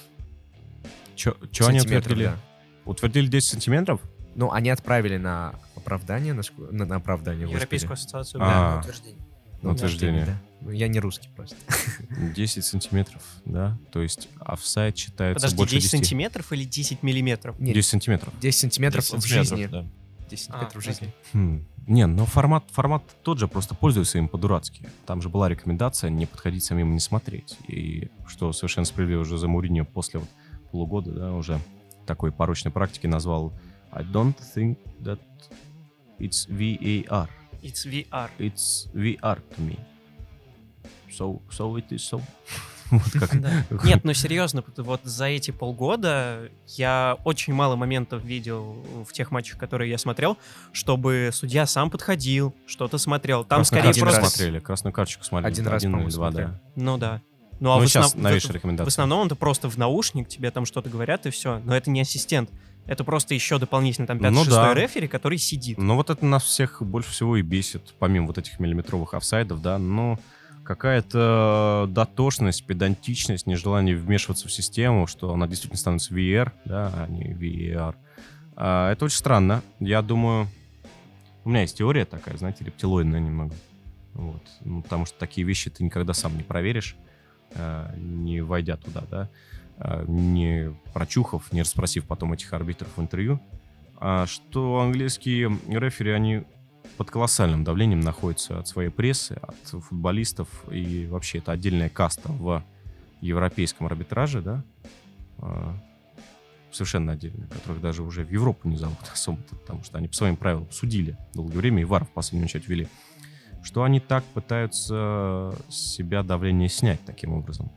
Чё, чё они утвердили? да. Утвердили 10 сантиметров? Ну, они отправили на оправдание, на, на, оправдание, господи. Европейскую ассоциацию. Да, А. на утверждение. Ну, на утверждение. да. Ну, я не русский просто. *laughs* 10 сантиметров, да? То есть офсайд считается Подожди, больше 10 10. сантиметров или 10 миллиметров? Нет, 10 сантиметров. 10 сантиметров 10 в жизни. да. 10 А, сантиметров в жизни. Хм. Не, но формат, формат тот же, просто пользуются им по-дурацки. Там же была рекомендация не подходить самим и не смотреть. И что совершенно справедливо уже за Мourinho после вот полугода, да, уже такой порочной практики назвал I don't think that it's VAR. It's VR. It's VR to me. So, so it is so. *laughs* Вот как. Да. Нет, ну серьезно, вот за эти полгода я очень мало моментов видел в тех матчах, которые я смотрел, чтобы судья сам подходил, что-то смотрел. Там Красную скорее просто... смотрели, красную карточку смотрели. Один раз, по-моему, два, да. Ну да. Ну а Ну, в, основ- в основном это просто в наушник, тебе там что-то говорят и все. Но это не ассистент. Это просто еще дополнительно там 5-6 Ну да. рефери, который сидит. Но вот это нас всех больше всего и бесит, помимо вот этих миллиметровых офсайдов, да, но какая-то дотошность, педантичность, нежелание вмешиваться в систему, что она действительно становится VR, да, а не VAR. А, это очень странно. Я думаю, у меня есть теория такая, знаете, рептилоидная немного. Вот. Ну, потому что такие вещи ты никогда сам не проверишь, а, не войдя туда, да, не прочухав, не расспросив потом этих арбитров в интервью а, что английские рефери, они под колоссальным давлением находятся от своей прессы, от футболистов, и вообще это отдельная каста в европейском арбитраже, да, А, совершенно отдельная, которых даже уже в Европу не зовут *laughs* особо, потому что они по своим правилам судили долгое время, и ВАР в последнюю очередь ввели, что они так пытаются себя давление снять таким образом.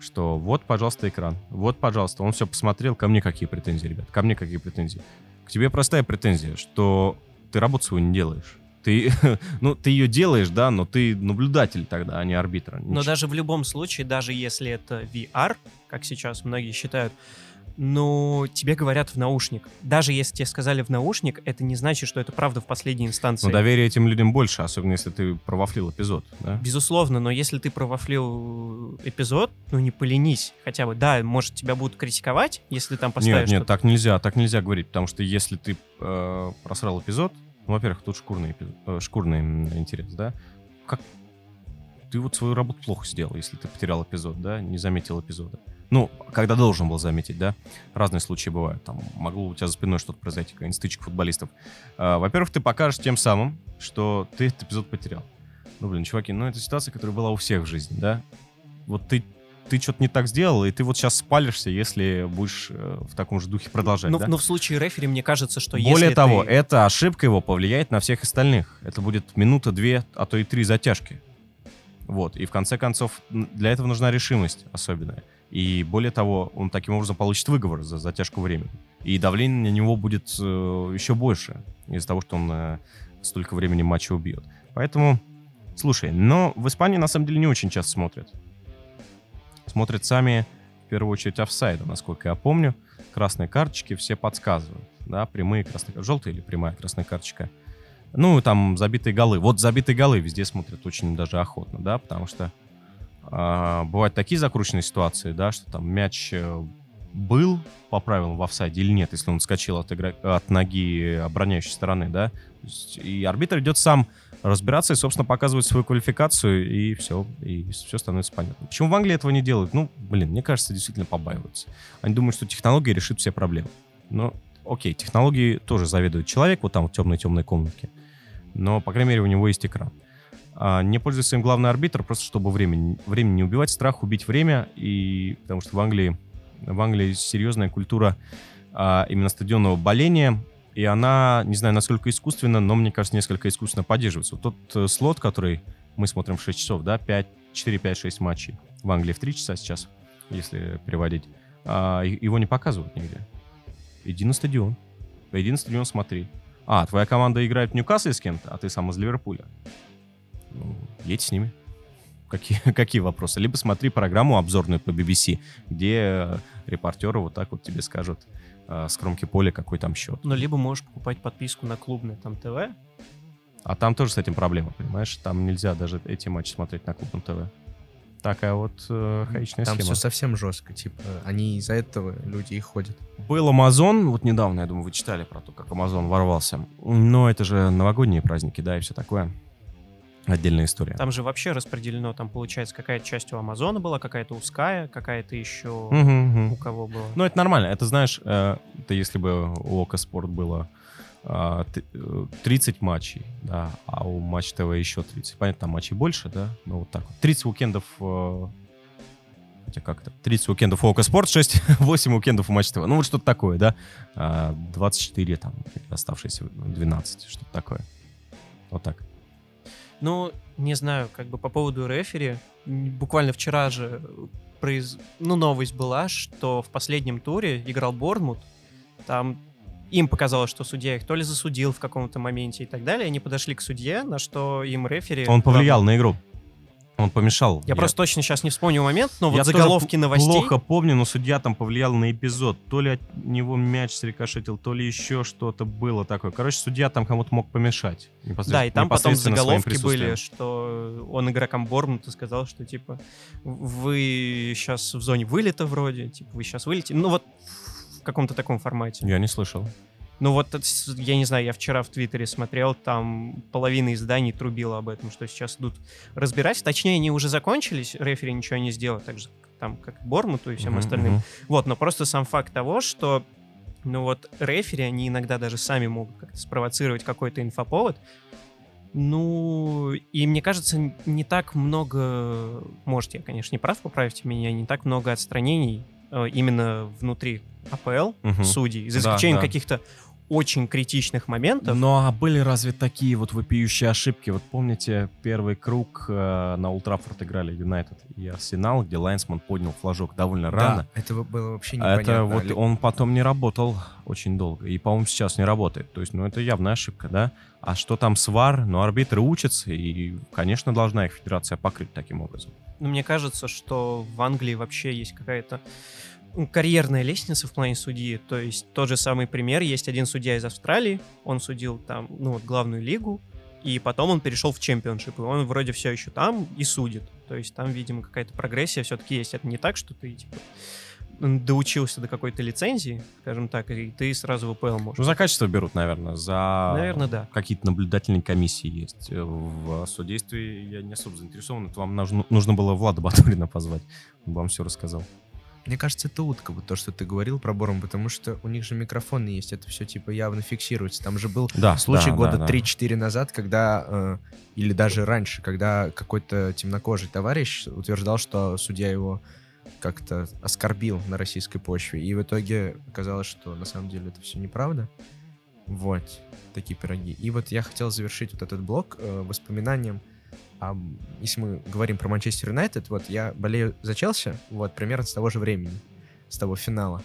Что вот, пожалуйста, экран. Вот, пожалуйста, он все посмотрел. Ко мне какие претензии, ребят? Ко мне какие претензии? К тебе простая претензия, что ты работу свою не делаешь. Ты, *laughs* ну, ты ее делаешь, да, но ты наблюдатель тогда, а не арбитр. Но Нич- даже в любом случае, даже если это VR, как сейчас многие считают, ну, тебе говорят в наушник. Даже если тебе сказали в наушник, это не значит, что это правда в последней инстанции. Но доверие этим людям больше, особенно если ты провафлил эпизод, да? Безусловно, но если ты провафлил эпизод, ну не поленись хотя бы. Да, может, тебя будут критиковать, если там поставишь Нет, нет, так нельзя, так нельзя говорить, потому что если ты э, просрал эпизод, ну, во-первых, тут шкурный, эпизод, э, шкурный интерес, да? Как ты вот свою работу плохо сделал, если ты потерял эпизод, да, не заметил эпизода. Ну, когда должен был заметить, да? Разные случаи бывают. Там могло у тебя за спиной что-то произойти, какая-нибудь стычка футболистов. А, во-первых, ты покажешь тем самым, что ты этот эпизод потерял. Ну, блин, чуваки, ну, это ситуация, которая была у всех в жизни, да? Вот ты ты что-то не так сделал, и ты вот сейчас спалишься, если будешь э, в таком же духе продолжать, но, да? но в случае рефери, мне кажется, что Более если того, ты- эта ошибка его повлияет на всех остальных. Это будет минута, две, а то и три затяжки. Вот. И в конце концов, для этого нужна решимость особенная. И более того, он таким образом получит выговор за затяжку времени. И давление на него будет э, еще больше из-за того, что он э, столько времени матча убьет. Поэтому, слушай, но в Испании на самом деле не очень часто смотрят. Смотрят сами, в первую очередь, офсайда, насколько я помню. Красные карточки все подсказывают. Да, прямые красные Желтая или прямая красная карточка. Ну, там забитые голы. Вот забитые голы везде смотрят очень даже охотно, да, потому что бывают такие закрученные ситуации, да, что там мяч э, был по правилам в офсайде или нет, если он скачал от, игра- от ноги обороняющей стороны, да. И арбитр идет сам разбираться и, собственно, показывать свою квалификацию, и все, и все становится понятно. Почему в Англии этого не делают? Ну, блин, мне кажется, действительно побаиваются. Они думают, что технология решит все проблемы. Но, окей, технологии тоже заведует человек вот там в темной-темной комнатке, но, по крайней мере, у него есть экран. А не пользуется им главный арбитр, просто чтобы время, время не убивать, страх убить время, и потому что в Англии, в Англии серьезная культура а, именно стадионного боления, и она, не знаю, насколько искусственно, но, мне кажется, несколько искусственно поддерживается. Вот тот э, слот, который мы смотрим в 6 часов, да, 5, 4, 5, 6 матчей. В Англии в 3 часа сейчас, если переводить. а, его не показывают нигде. Иди на стадион. Иди на стадион, смотри. А, твоя команда играет в Ньюкасле с кем-то, а ты сам из Ливерпуля. Ну, едь с ними. Какие, *laughs* какие вопросы? Либо смотри программу обзорную по BBC, где э, репортеры вот так вот тебе скажут э, с кромки поля, какой там счет. Ну, либо можешь покупать подписку на клубное там ТВ. А там тоже с этим проблема, понимаешь? Там нельзя даже эти матчи смотреть на клубном ТВ. Такая вот э, хаичная Там схема. все совсем жестко, типа, они из-за этого люди и ходят. Был Амазон, вот недавно, я думаю, вы читали про то, как Амазон ворвался. Но это же новогодние праздники, да, и все такое. Отдельная история. Там же вообще распределено, там получается какая-то часть у Амазона была, какая-то у Sky, какая-то еще у кого была. Ну, это нормально. Это, знаешь, э, это если бы у Ока Спорт было э, 30 матчей, да, а у Матч ТВ еще 30. Понятно, там матчей больше, да, ну вот так вот. 30 уикендов, э, хотя как то 30 уикендов у Ока Спорт, 6, 8 уикендов у Матч ТВ. Ну вот что-то такое, да. А, 24 там, оставшиеся 12, что-то такое. Вот так. Ну, не знаю, как бы по поводу рефери, буквально вчера же произ... ну, новость была, что в последнем туре играл Борнмут, там им показалось, что судья их то ли засудил в каком-то моменте и так далее, они подошли к судье, на что им рефери... Он повлиял на игру. Он помешал. Я, просто точно сейчас не вспомню момент, но Я вот тоже заголовки новостей... Плохо помню, но судья там повлиял на эпизод. То ли от него мяч срикошетил, то ли еще что-то было такое. Короче, судья там кому-то мог помешать. Да, и там потом заголовки были, что он игрокам Борнмута сказал, что типа вы сейчас в зоне вылета вроде, типа вы сейчас вылетите. Ну вот в каком-то таком формате. Я не слышал. Ну вот, я не знаю, я вчера в Твиттере смотрел, там половина изданий трубила об этом, что сейчас идут разбирать. Точнее, они уже закончились, рефери ничего не сделал, так же там, как Бормуту и всем Мгм, остальным. Вот, но просто сам факт того, что ну вот рефери, они иногда даже сами могут как-то спровоцировать какой-то инфоповод. Ну, и мне кажется, не так много, может, я, конечно, не прав, поправьте меня, не так много отстранений э, именно внутри АПЛ Мгм. судей, за Да, исключением да. каких-то очень критичных моментов. Ну а были разве такие вот вопиющие ошибки? Вот помните первый круг э, на Олд Траффорд играли Юнайтед и Арсенал, где лайнсмен поднял флажок довольно рано. Да, это было вообще непонятно. это вот Ли- он потом не работал очень долго. И, по-моему, сейчас не работает. То есть, ну, это явная ошибка, да? А что там с ВАР? Ну, арбитры учатся, и, конечно, должна их федерация покрыть таким образом. Но мне кажется, что в Англии вообще есть какая-то ну, карьерная лестница в плане судьи. То есть тот же самый пример. Есть один судья из Австралии, он судил там, ну вот, главную лигу, и потом он перешел в чемпионшип, и он вроде все еще там и судит. То есть там, видимо, какая-то прогрессия все-таки есть. Это не так, что ты, типа, доучился до какой-то лицензии, скажем так, и ты сразу в АПЛ можешь. Ну, за качество берут, наверное, за... Наверное, да. Какие-то наблюдательные комиссии есть. Э, В судействе я не особо заинтересован. Это вам нужно, нужно было Влада Батурина позвать. Он бы вам все рассказал. Мне кажется, это утка, вот то, что ты говорил про Бором, потому что у них же микрофоны есть, это все типа явно фиксируется. Там же был Да, случай да, года да, да. 3-4 назад, когда, э, или даже раньше, когда какой-то темнокожий товарищ утверждал, что судья его как-то оскорбил на российской почве. И в итоге оказалось, что на самом деле это все неправда. Вот, такие пироги. И вот я хотел завершить вот этот блок э, воспоминанием. А, если мы говорим про Манчестер Юнайтед, вот я болею за Челси, вот примерно с того же времени, с того финала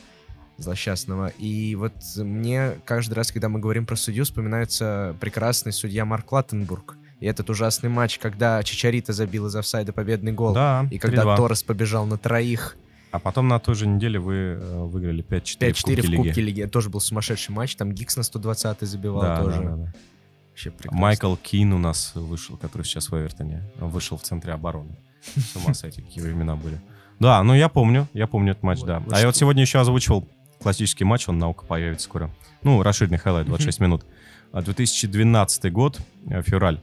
злосчастного. И вот мне каждый раз, когда мы говорим про судью, вспоминается прекрасный судья Марк Латтенбург. И этот ужасный матч, когда Чичарита забил из офсайда победный гол. Да, И когда 3-2. Торрес побежал на троих, А потом на той же неделе вы э, выиграли 5-4, 5-4 в Кубке в Лиги. Кубке Лиги. Это тоже был сумасшедший матч. Там Гикс на 120 забивал Да, тоже. да, да, да. Вообще прекрасно. Майкл Кин у нас вышел, который сейчас в Эвертоне. Он вышел в центре обороны. С ума сойти, какие времена были. Да, ну я помню, я помню этот матч, Вот, да. вот А я вот что- сегодня еще озвучивал классический матч, он на Окко появится скоро. Ну, расширенный хайлайт, 26 минут. А 2012 год, э, февраль.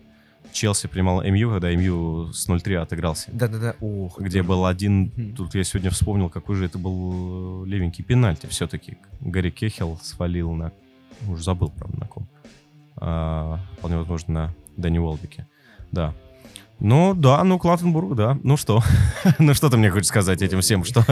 Челси принимал МЮ, когда МЮ с 0-3 отыгрался. Да-да-да. Ох, Где это- был один, тут я сегодня вспомнил, какой же это был э, левенький пенальти все-таки. Гари Кэхилл свалил на, уже забыл, правда, на ком. А, вполне возможно, на Дэнни Уолбике. Да. Ну, да, ну, Клаттенбург, да. Ну что? *laughs* ну, что ты мне хочешь сказать этим всем? Что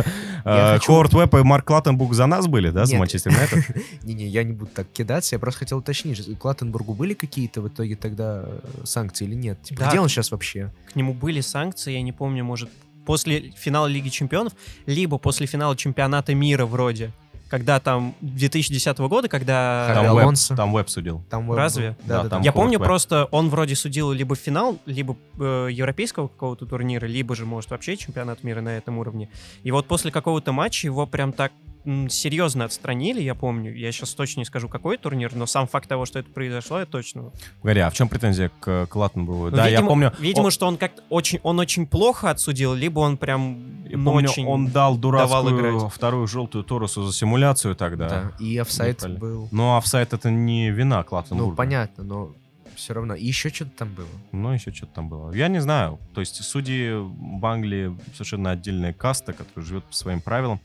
хочу- Ховард Уэбб и Марк Клаттенбург за нас были, да, за. Манчестер Юнайтед? *laughs* Не-не, я не буду так кидаться. Я просто хотел уточнить, Клаттенбургу были какие-то в итоге тогда э, санкции или нет? Типа, Да. где он сейчас вообще? К нему были санкции, я не помню, может, после финала Лиги Чемпионов, либо после финала чемпионата мира вроде. Когда там 2010 года, когда... Там Алонсо. веб, там веб судил. Там Уэбб Разве? Да, Да, да, там. Я помню Веб. просто, он вроде судил либо финал, либо э, европейского какого-то турнира, либо же, может, вообще чемпионат мира на этом уровне. И вот после какого-то матча его прям так серьезно отстранили, я помню. Я сейчас точно не скажу, какой турнир, но сам факт того, что это произошло, я точно. Погоди, а в чем претензия к, к Латенбургу? Ну, да, я видимо- помню... Видимо, он- что он как-то очень, он очень плохо отсудил, либо он прям я ну, помню, очень... он дал давал дурацкую играть. вторую желтую Торусу за симуляцию тогда. Да, И Неправильно. был. Но офсайд это не вина Клаттенбурга. Ну, понятно, но все равно. И еще что-то там было. Ну, еще что-то там было. Я не знаю. То есть судьи в Англии совершенно отдельная каста, которая живет по своим правилам.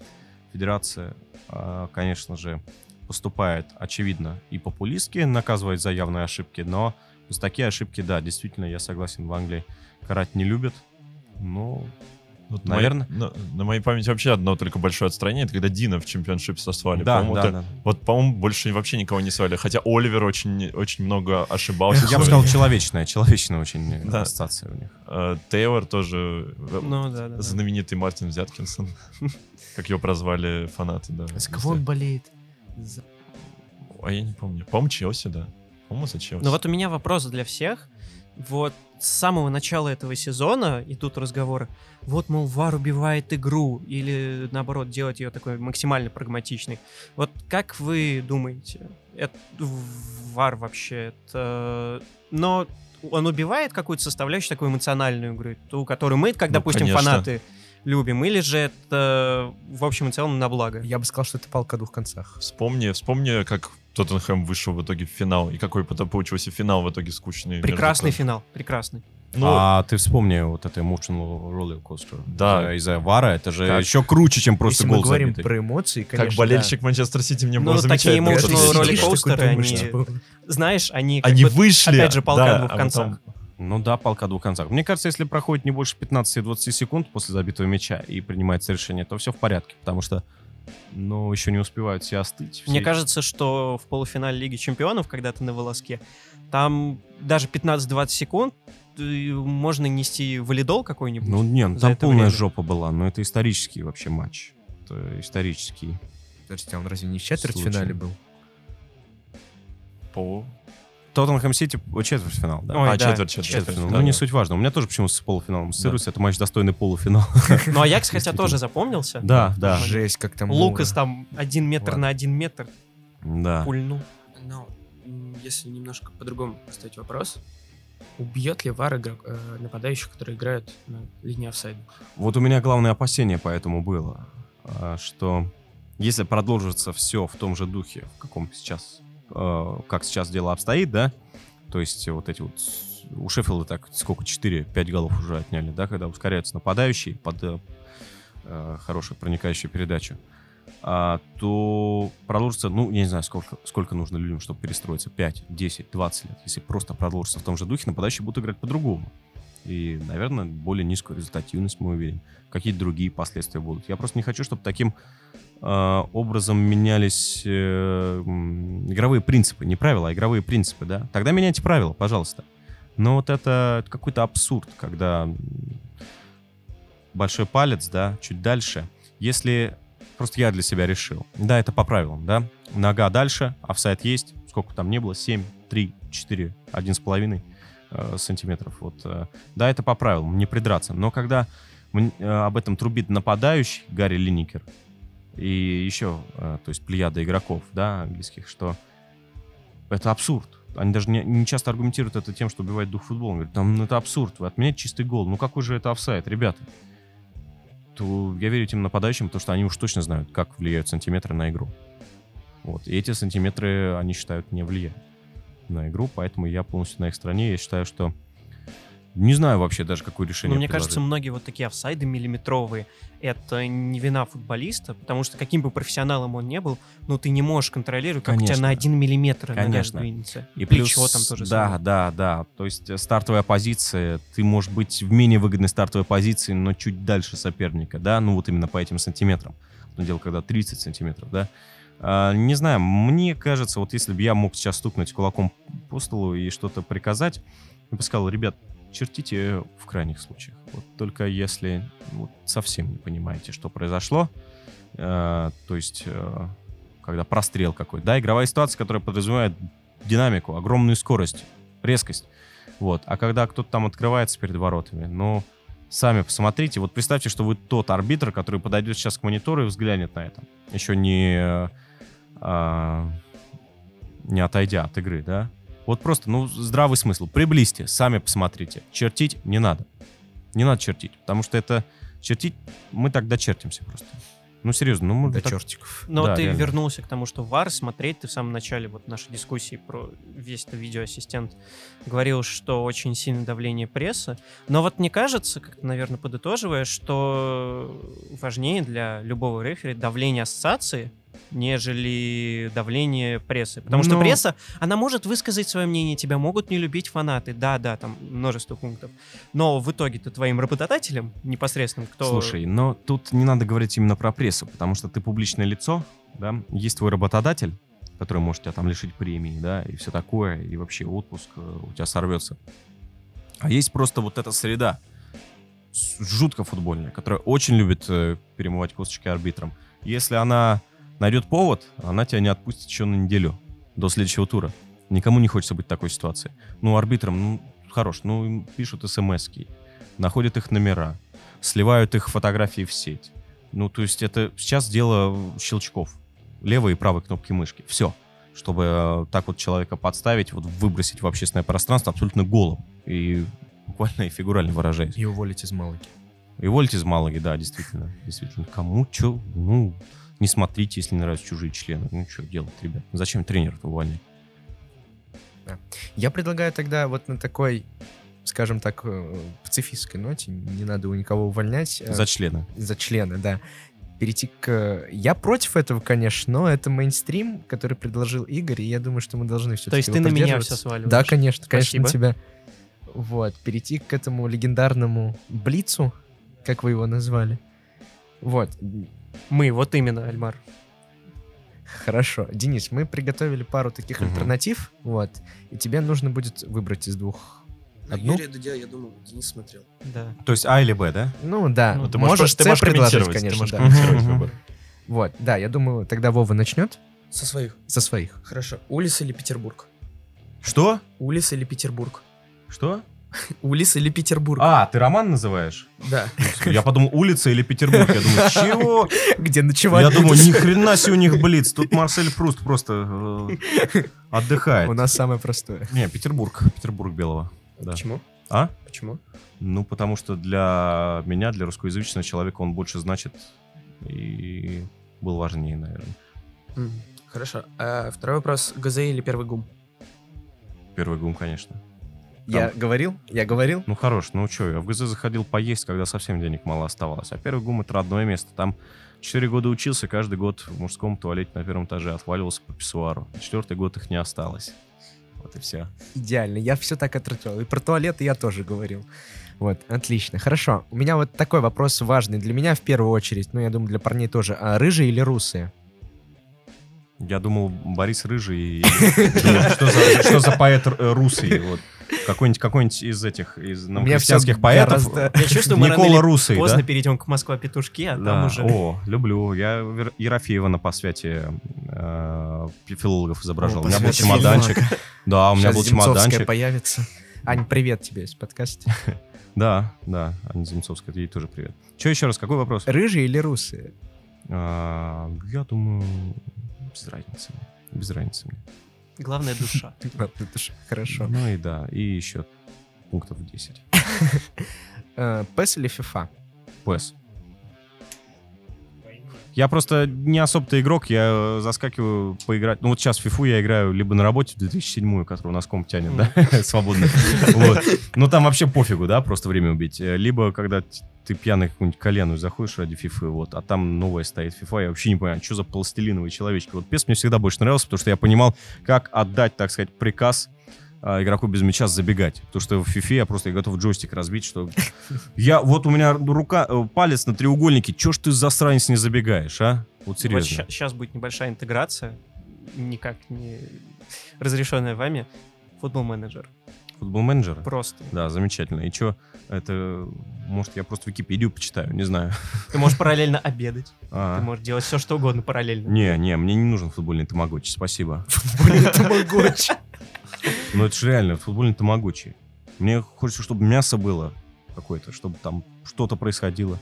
Федерация, а, конечно же, поступает, очевидно, и популистски, наказывает за явные ошибки, но за такие ошибки, да, действительно, я согласен, в Англии карать не любят. Ну, Вот Наверно. моей- на, на моей памяти вообще одно только большое отстранение, это когда Дина в чемпионшип сослали. да, По-моему, да, это- да. Вот, по-моему, больше вообще никого не свали. Хотя Оливер очень, очень много ошибался. Я бы сказал, человечная, человечная очень Да. ассоциация у них. Э, Тейлор тоже э, Ну, да, да, да. знаменитый Мартин Взяткинсон. *laughs* Как его прозвали фанаты, да. За кого он болеет? За- А я не помню. По-моему, Челси, да. По-моему, за Челси. Ну вот у меня вопрос для всех. Вот с самого начала этого сезона идут разговоры. Вот, мол, ВАР убивает игру. Или, наоборот, делать ее такой максимально прагматичной. Вот как вы думаете, это ВАР вообще это... Но он убивает какую-то составляющую такую эмоциональную игру, ту, которую мы, как, Ну, допустим, конечно. фанаты любим, или же это, в общем и целом, на благо? Я бы сказал, что это палка о двух концах. Вспомни, вспомни, как Тоттенхэм вышел в итоге в финал, и какой потом получился финал в итоге скучный. Прекрасный финал, прекрасный. Ну, а ты вспомни вот это Emotional Roller Coaster. Да. Из-за Вара это же Как- еще круче, чем просто Если мы гол говорим забитый. про эмоции, конечно, как болельщик Манчестер Сити мне Ну, было такие замечательно. emotional это роллер- видеть. ролликостеры, ролликостеры, они- Знаешь, они как Они бы вышли. опять же, полка да, о двух а концах. потом- Ну да, полка о двух концах. Мне кажется, если проходит не больше 15-20 секунд после забитого мяча и принимается решение, то все в порядке, потому что, ну, еще не успевают все остыть. Мне все- кажется, что в полуфинале Лиги Чемпионов, когда ты на волоске, там даже 15-20 секунд э, можно нести валидол какой-нибудь. Ну, не, ну, за там полная время. жопа была, но это исторический вообще матч. Это исторический. Подождите, а он разве не в четвертьфинале был? По... Тоттенхэм Сити о, четвертьфинал, да. Ой, а, да, четверть, четверть. Четвертьфинал. да, ну, не да. суть важно. У меня тоже почему-то с полуфиналом ассоциируется. Это матч достойный полуфинала. *laughs* *laughs* Ну, Аякс, хотя тоже запомнился. Да, да, Жесть, как там Лукас там один метр на один метр да. пульнул. Но если немножко по-другому поставить вопрос, убьет ли ВАР игрок- э, нападающих, которые играют на линии офсайда? Вот у меня главное опасение поэтому было, а, что если продолжится все в том же духе, в каком сейчас, э, как сейчас дело обстоит, да, то есть вот эти вот у Шеффилда так сколько, 4-5 голов уже отняли, да, когда ускоряются нападающие под э, э, хорошую проникающую передачу, а, то продолжится, ну, я не знаю, сколько, сколько нужно людям, чтобы перестроиться, 5, 10, 20 лет. Если просто продолжится в том же духе, нападающие будут играть по-другому. И, наверное, более низкую результативность мы увидим. Какие-то другие последствия будут. Я просто не хочу, чтобы таким э, образом менялись э, игровые принципы. Не правила, а игровые принципы, да? Тогда меняйте правила, пожалуйста. Но вот это какой-то абсурд, когда большой палец, да, чуть дальше. Если просто я для себя решил, да, это по правилам, да, нога дальше, офсайд есть, сколько там не было, 7, 3, 4, 1,5 э, сантиметров. Вот, э, да, это по правилам, не придраться. Но когда э, об этом трубит нападающий Гарри Линникер и еще, э, то есть плеяда игроков, да, английских, что это абсурд. Они даже не, не часто аргументируют это тем, что убивает дух футбола. Говорят, там, ну, это абсурд, вы отменяете чистый гол. Ну какой же это офсайд, ребята? То я верю этим нападающим, потому что они уж точно знают, как влияют сантиметры на игру. Вот. И эти сантиметры, они считают, не влияют на игру, поэтому я полностью на их стороне. Я считаю, что не знаю вообще даже, какое решение Но мне кажется, предложить. многие вот такие офсайды миллиметровые, это не вина футболиста, потому что каким бы профессионалом он не был, ну ты не можешь контролировать, как у тебя Конечно. на один миллиметр Конечно. сдвинется. И плечо плюс, там тоже да, самое. да, да. То есть стартовая позиция, ты можешь быть в менее выгодной стартовой позиции, но чуть дальше соперника, да, ну вот именно по этим сантиметрам. Но дело, когда 30 сантиметров, да. А, не знаю, мне кажется, вот если бы я мог сейчас стукнуть кулаком по столу и что-то приказать, я бы сказал, ребят, чертите в крайних случаях. Вот только если вот, совсем не понимаете, что произошло, э, то есть э, когда прострел какой-то, да, игровая ситуация, которая подразумевает динамику, огромную скорость, резкость. Вот. А когда кто-то там открывается перед воротами, ну, сами посмотрите. Вот представьте, что вы тот арбитр, который подойдет сейчас к монитору и взглянет на это. Еще не, а, не отойдя от игры, да? Вот просто, ну, здравый смысл. Приблизьте, сами посмотрите. Чертить не надо. Не надо чертить, потому что это чертить, мы тогда чертимся просто. Ну, серьезно, ну, мы До так- чертиков. Но Да, ты реально. вернулся к тому, что ВАР смотреть, ты в самом начале вот нашей дискуссии про весь это видеоассистент говорил, что очень сильное давление прессы. Но вот мне кажется, как ты, наверное, подытоживая, что важнее для любого рефери давление ассоциации, нежели давление прессы. Потому что Ну. пресса, она может высказать свое мнение, тебя могут не любить фанаты, да-да, там множество пунктов. Но в итоге-то твоим работодателем непосредственным, кто... Слушай, но тут не надо говорить именно про прессу, потому что ты публичное лицо, да, есть твой работодатель, который может тебя там лишить премии, да, и все такое, и вообще отпуск э, у тебя сорвется. А есть просто вот эта среда, жутко футбольная, которая очень любит э, перемывать косточки арбитрам. Если она найдет повод, она тебя не отпустит еще на неделю до следующего тура. Никому не хочется быть в такой ситуации. Ну, арбитрам, ну, хорош, ну, им пишут смс находят их номера, сливают их фотографии в сеть. Ну, то есть это сейчас дело щелчков. Левой и правой кнопки мышки. Все. Чтобы э, так вот человека подставить, вот выбросить в общественное пространство абсолютно голым. И буквально и фигурально выражаясь. И уволить из Малаги. И вольте из Малаги, да, действительно. Действительно. Кому что? Ну, не смотрите, если не нравятся чужие члены. Ну, что делать, ребят? Зачем тренера-то увольнять? Я предлагаю тогда вот на такой, скажем так, э, пацифистской ноте, не надо у никого увольнять. э, За члена. за члена, да. Перейти к... Я против этого, конечно, но это мейнстрим, который предложил Игорь, и я думаю, что мы должны все То есть ты на меня все сваливаешь? Да, конечно, конечно, на Спасибо. тебя. Вот, перейти к этому легендарному Блицу, как вы его назвали. Вот, Мы, вот именно, Альмар. хорошо. Денис, мы приготовили пару таких Мгм. альтернатив, вот, и тебе нужно будет выбрать из двух одну. Юрия Дудя, я думаю, Денис смотрел. Да. То есть А или Б, да? Ну да, Ну, ты можешь, можешь ты можешь предложить, конечно, ты можешь да. комментировать Мгм. выбор. Вот, да, я думаю, тогда Вова начнет Со своих. со своих. Хорошо. Улис или Петербург? Что? Улис или Петербург? Что? Улис или Петербург? А, ты роман называешь? Да. Я подумал, улица или Петербург. Я думаю, чего? Где ночевать Я думаю, ни хрена себе у них блиц. Тут Марсель Пруст просто э, отдыхает. У нас самое простое. Не, Петербург. Петербург белого. Почему? А? Почему? Ну, потому что для меня, для русскоязычного человека, он больше значит и был важнее, наверное. Хорошо. А второй вопрос. ГЗ или первый гум? Первый гум, конечно. Я говорил? Я говорил? Ну, хорош, ну что, я в ГЗ заходил поесть, когда совсем денег мало оставалось. А первый гум — это родное место. Там 4 года учился, каждый год в мужском туалете на первом этаже отваливался по писсуару. Четвертый год их не осталось. Вот и все. Идеально. Я все так отратил. И про туалеты я тоже говорил. Вот, отлично. Хорошо. У меня вот такой вопрос важный. Для меня в первую очередь, ну, я думаю, для парней тоже. А рыжие или русые? Я думал, Борис Рыжий. что за- поэт э, русый? Какой-нибудь какой-нибудь из этих, из меня новохристианских всё поэтов. Я чувствую, мы Никола Русый, поздно да? перейдем к Москва-петушки, а Да. там уже... О, люблю. Я Ерофеева на посвяте э, филологов изображал. О, у меня был чемоданчик. Да, у меня Щас был Земцовская чемоданчик. появится. Ань, привет тебе из подкаста. *laughs* Да, да, Аня Земцовская, ей тоже привет. Че еще раз, какой вопрос? Рыжие или русые? А, я думаю, без разницы. мне. Без разницы мне. Главная душа. *laughs* Это ж Хорошо. Ну и да, и еще пунктов 10. Э, PES или FIFA? PES. Я просто не особо-то игрок, я э, заскакиваю поиграть. Ну вот сейчас в FIFA я играю либо на работе в 2007, которую у нас комп тянет, да, *laughs* свободно. Вот. Ну там вообще пофигу, да, просто время убить. Э, Либо когда ты пьяный какую-нибудь колену заходишь ради FIFA, вот, а там новая стоит FIFA, я вообще не понимаю, что за пластилиновые человечки. Вот PES мне всегда больше нравился, потому что я понимал, как отдать, так сказать, приказ игроку без мяча забегать. Потому что в FIFA я просто готов джойстик разбить, что я, вот у меня рука, э, палец на треугольнике, чё ж ты засранец не забегаешь, а? Вот серьезно. сейчас будет небольшая интеграция, никак не разрешенная вами. Футбол менеджер. Футбол менеджера? Просто. Да, замечательно. И что, это, может, я просто Википедию почитаю, не знаю. Ты можешь параллельно обедать. А. Ты можешь делать все, что угодно параллельно. Не, не, мне не нужен футбольный тамагочи, спасибо. Тамагочи. Ну это же реально, футбольный тамагочи. Мне хочется, чтобы мясо было какое-то, чтобы там что-то происходило.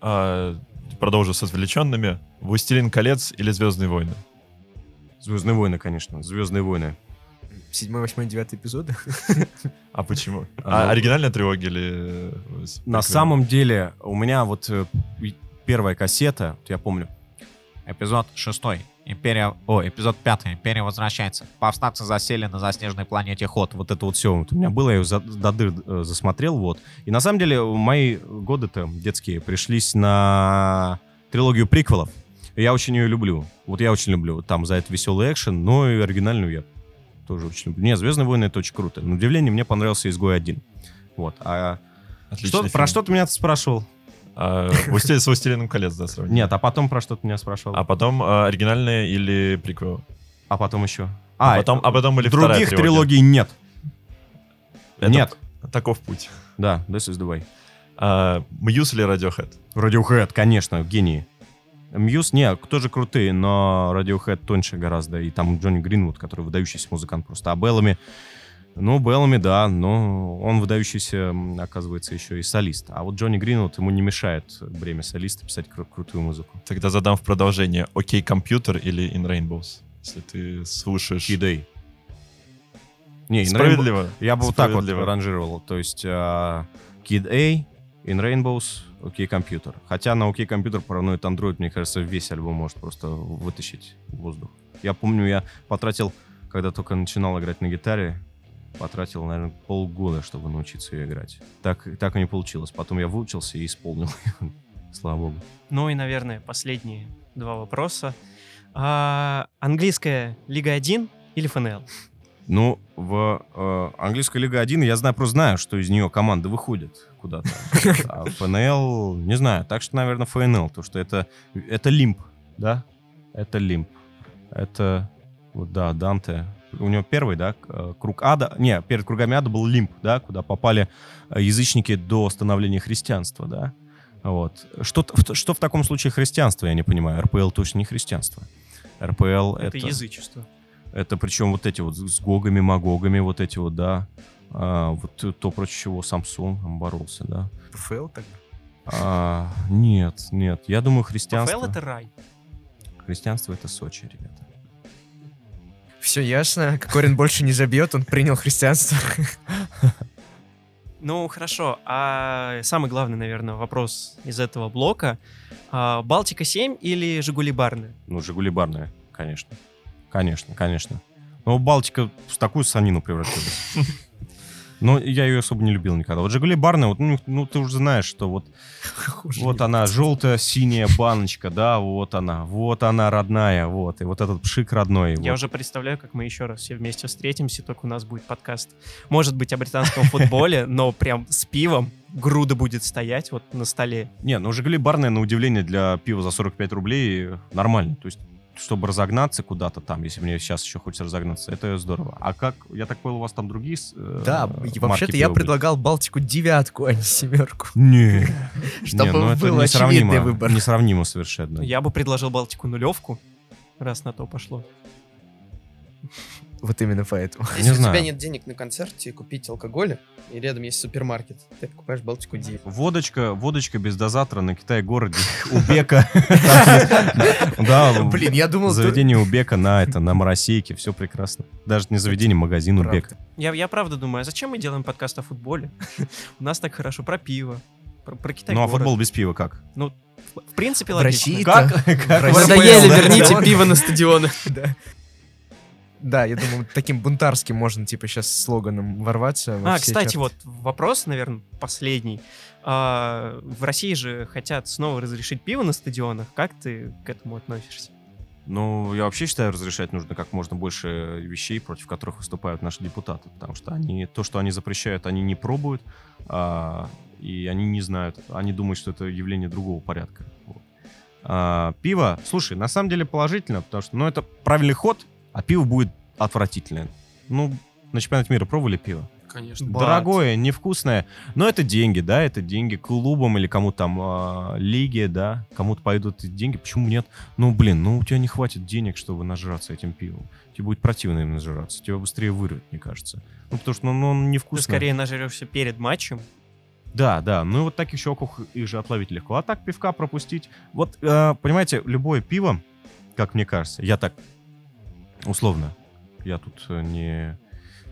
А, продолжу с отвлеченными. «Властелин колец» или «Звездные войны»? Звездные войны, конечно, Звездные войны. Седьмой, восьмой, девятый эпизоды. А почему? А, А, оригинальная трилогия или... э, На самом деле, у меня вот э, первая кассета, я помню, Эпизод шестой. Империя... О, эпизод пятый. Империя возвращается. Повстанцы засели на заснеженной планете Ход. вот это вот все вот у меня было, я ее за- до дыр э, засмотрел, вот. И на самом деле мои годы-то детские пришлись на трилогию приквелов. Я очень ее люблю. Вот я очень люблю. Там за это веселый экшен, но и оригинальную я тоже очень люблю. Не, «Звездные войны» — это очень круто. На удивление мне понравился «Изгой один». Вот. А Отличный что, фильм. про что ты меня спрашивал? А, «Властелин с «Властелином колец», да, сравнить? Нет, а потом про что ты меня спрашивал? А потом а, оригинальная или приквел? А потом еще? А, потом, а потом вторая других трилогий нет. Это Нет. Таков путь. Да, this is the way. А, Muse или Radiohead? Radiohead, конечно, гении. Muse, не, тоже крутые, но Radiohead тоньше гораздо. И там Джонни Гринвуд, который выдающийся музыкант просто. А Беллами, ну, Беллами, да, но он выдающийся, оказывается, еще и солист. А вот Джонни Гринвуд ему не мешает бремя солиста писать кру- крутую музыку. Тогда задам в продолжение. Окей, компьютер или In Rainbows? Если ты слушаешь... Kid A. Не, In Rainbow- Справедливо. Я бы вот так вот ранжировал. То есть а, Kid A, In Rainbows, OK Computer. Хотя на OK Computer параноид Android, мне кажется, весь альбом может просто вытащить воздух. Я помню, я потратил, когда только начинал играть на гитаре, потратил, наверное, полгода, чтобы научиться ее играть. Так, так и не получилось. Потом я выучился и исполнил. *laughs* Слава богу. Ну и, наверное, последние два вопроса. А, английская Лига 1 или ФНЛ? Ну, в э, английской Лига 1 я знаю, просто знаю, что из нее команды выходят куда-то. А ФНЛ, не знаю. Так что, наверное, ФНЛ, потому что это, это лимп, да? Это лимп. Это, вот да, Данте. У него первый, да, э, круг ада. Не, перед кругами ада был лимп, да, куда попали э, язычники до становления христианства, да. Вот. Что, что в таком случае христианство, я не понимаю. РПЛ точно не христианство. РПЛ Это, это... язычество. Это причем вот эти вот с гогами, магогами, вот эти вот, да. А, вот то, против чего Самсон боролся, да. ПФЛ тогда? А, нет, нет. Я думаю, христианство... ПФЛ — это рай. Христианство — это Сочи, ребята. Все ясно. Кокорин больше не забьет, он принял христианство. Ну, хорошо. А самый главный, наверное, вопрос из этого блока. А, Балтика-7 или Жигули Барны? Ну, Жигули барная, конечно. Конечно, конечно. Но Балтика в такую санину превратилась. Но я ее особо не любил никогда. Вот Жигули барная, вот, ну, ну, ты уже знаешь, что вот *laughs* Вот она, желтая синяя баночка, да, вот она, вот она родная, вот, и вот этот пшик родной. Я вот. уже представляю, как мы еще раз все вместе встретимся, только у нас будет подкаст. Может быть, о британском футболе, *laughs* но прям с пивом груда будет стоять вот на столе. Не, ну Жигули барная, на удивление, для пива за 45 рублей нормально. То есть, чтобы разогнаться куда-то там, если мне сейчас еще хочется разогнаться, это здорово. А как, я так понял, у вас там другие э, Да, и вообще-то я были? предлагал Балтику девятку, а не семерку. *laughs* Не, *laughs* Чтобы ну был очевидный выбор. Несравнимо совершенно. Я бы предложил Балтику нулевку, раз на то пошло. Вот именно поэтому. Не Если у знаю. тебя нет денег на концерте купить алкоголя, и рядом есть супермаркет, ты покупаешь Балтику 9. Водочка, водочка без дозатора на Китай-городе у Бека. *laughs* Да, Блин, я думал, заведение у Бека на это, на Моросейке, все прекрасно. Даже не заведение, магазин у. Бека. Я, я правда думаю, а зачем мы делаем подкаст о футболе? *laughs* У нас так хорошо про пиво, про, про Китай Ну а футбол без пива как? В, в принципе, в логично. России Как? *laughs* Как? в России- Надоели, верните пиво на стадионы. Да. Я думаю, таким бунтарским можно, типа, сейчас слоганом ворваться. во А, кстати, черты. вот вопрос, наверное, последний. А, в России же хотят снова разрешить пиво на стадионах. Как ты к этому относишься? Ну, я вообще считаю, разрешать нужно как можно больше вещей, против которых выступают наши депутаты. Потому что они, то, что они запрещают, они не пробуют, а, и они не знают. Они думают, что это явление другого порядка. Вот. А, пиво, слушай, на самом деле положительно, потому что, ну, это правильный ход, а пиво будет отвратительное. Ну, на чемпионате мира пробовали пиво? Конечно. Бат. Дорогое, невкусное. Но это деньги, да, это деньги клубам или кому-то там а, лиге, да, кому-то пойдут эти деньги. Почему нет? Ну, блин, ну у тебя не хватит денег, чтобы нажраться этим пивом. Тебе будет противно им нажраться. Тебя быстрее вырвет, мне кажется. Ну, потому что ну, ну, он Ты невкусный. скорее нажрешься перед матчем. Да, да. Ну и вот таких щеках их же отловить легко. А так пивка пропустить. Вот, э, понимаете, любое пиво, как мне кажется, я так условно, я тут э, не,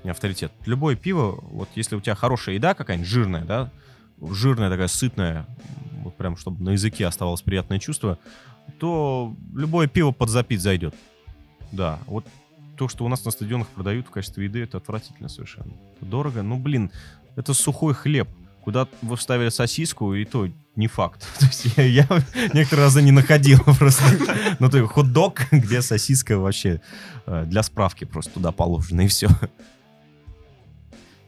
не авторитет. Любое пиво, вот если у тебя хорошая еда какая-нибудь жирная, да, жирная такая, сытная, вот прям, чтобы на языке оставалось приятное чувство, то любое пиво подзапить зайдет. Да, вот то, что у нас на стадионах продают в качестве еды, это отвратительно совершенно. Это дорого. Ну, блин, это сухой хлеб. Куда вы вставили сосиску, и то не факт. *laughs* То есть я, я некоторые разы не находил просто. Ну, то есть хот-дог, где сосиска вообще э, для справки просто туда положена, и все.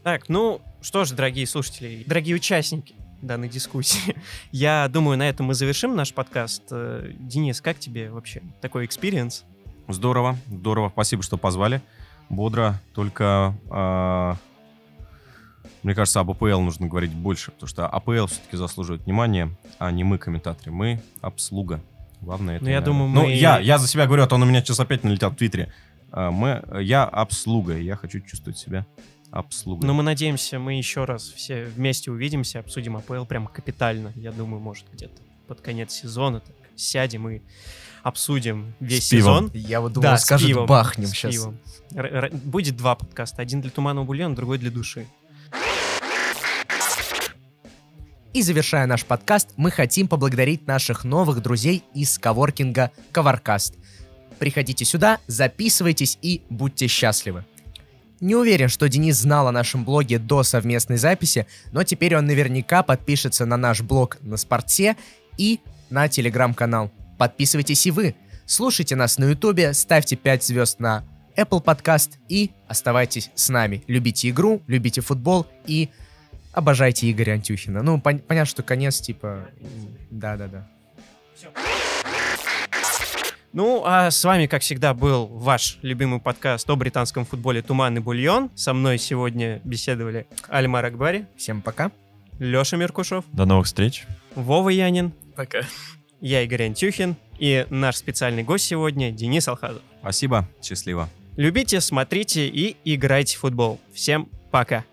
Так, ну что ж, дорогие слушатели, дорогие участники данной дискуссии, *laughs* я думаю, на этом мы завершим наш подкаст. Э, Денис, как тебе вообще такой experience? Здорово, здорово. Спасибо, что позвали. Бодро, только... мне кажется, об АПЛ нужно говорить больше, потому что АПЛ все-таки заслуживает внимания, а не мы, комментаторы. Мы обслуга. Главное это. Ну, я наверное. думаю, Ну, мы- я, я за себя говорю, а то он у меня сейчас опять налетел в Твиттере. А, Мы, я обслуга, и я хочу чувствовать себя обслугой. Но мы надеемся, мы еще раз все вместе увидимся, обсудим АПЛ прям капитально. Я думаю, может, где-то под конец сезона так сядем и обсудим весь С пивом. сезон. Я вот Да, думал, с скажут, пивом, бахнем с сейчас. пивом. Р- р- Будет два подкаста. Один для туманного бульона, другой для души. И завершая наш подкаст, мы хотим поблагодарить наших новых друзей из коворкинга Коваркаст. Приходите сюда, записывайтесь и будьте счастливы. Не уверен, что Денис знал о нашем блоге до совместной записи, но теперь он наверняка подпишется на наш блог на Спорте и на телеграм-канал. Подписывайтесь и вы. Слушайте нас на ютубе, ставьте 5 звезд на Apple Podcast и оставайтесь с нами. Любите игру, любите футбол и обожайте Игоря Антюхина. Ну, пон- понятно, что конец, типа... Да-да-да. Ну, а с вами, как всегда, был ваш любимый подкаст о британском футболе «Туманный бульон». Со мной сегодня беседовали Альмар Акбари, Всем пока. Леша Меркушев, До новых встреч. Вова Янин, Пока. я Игорь Антюхин и наш специальный гость сегодня Денис Алхазов. Спасибо, счастливо. Любите, смотрите и играйте в футбол. Всем пока!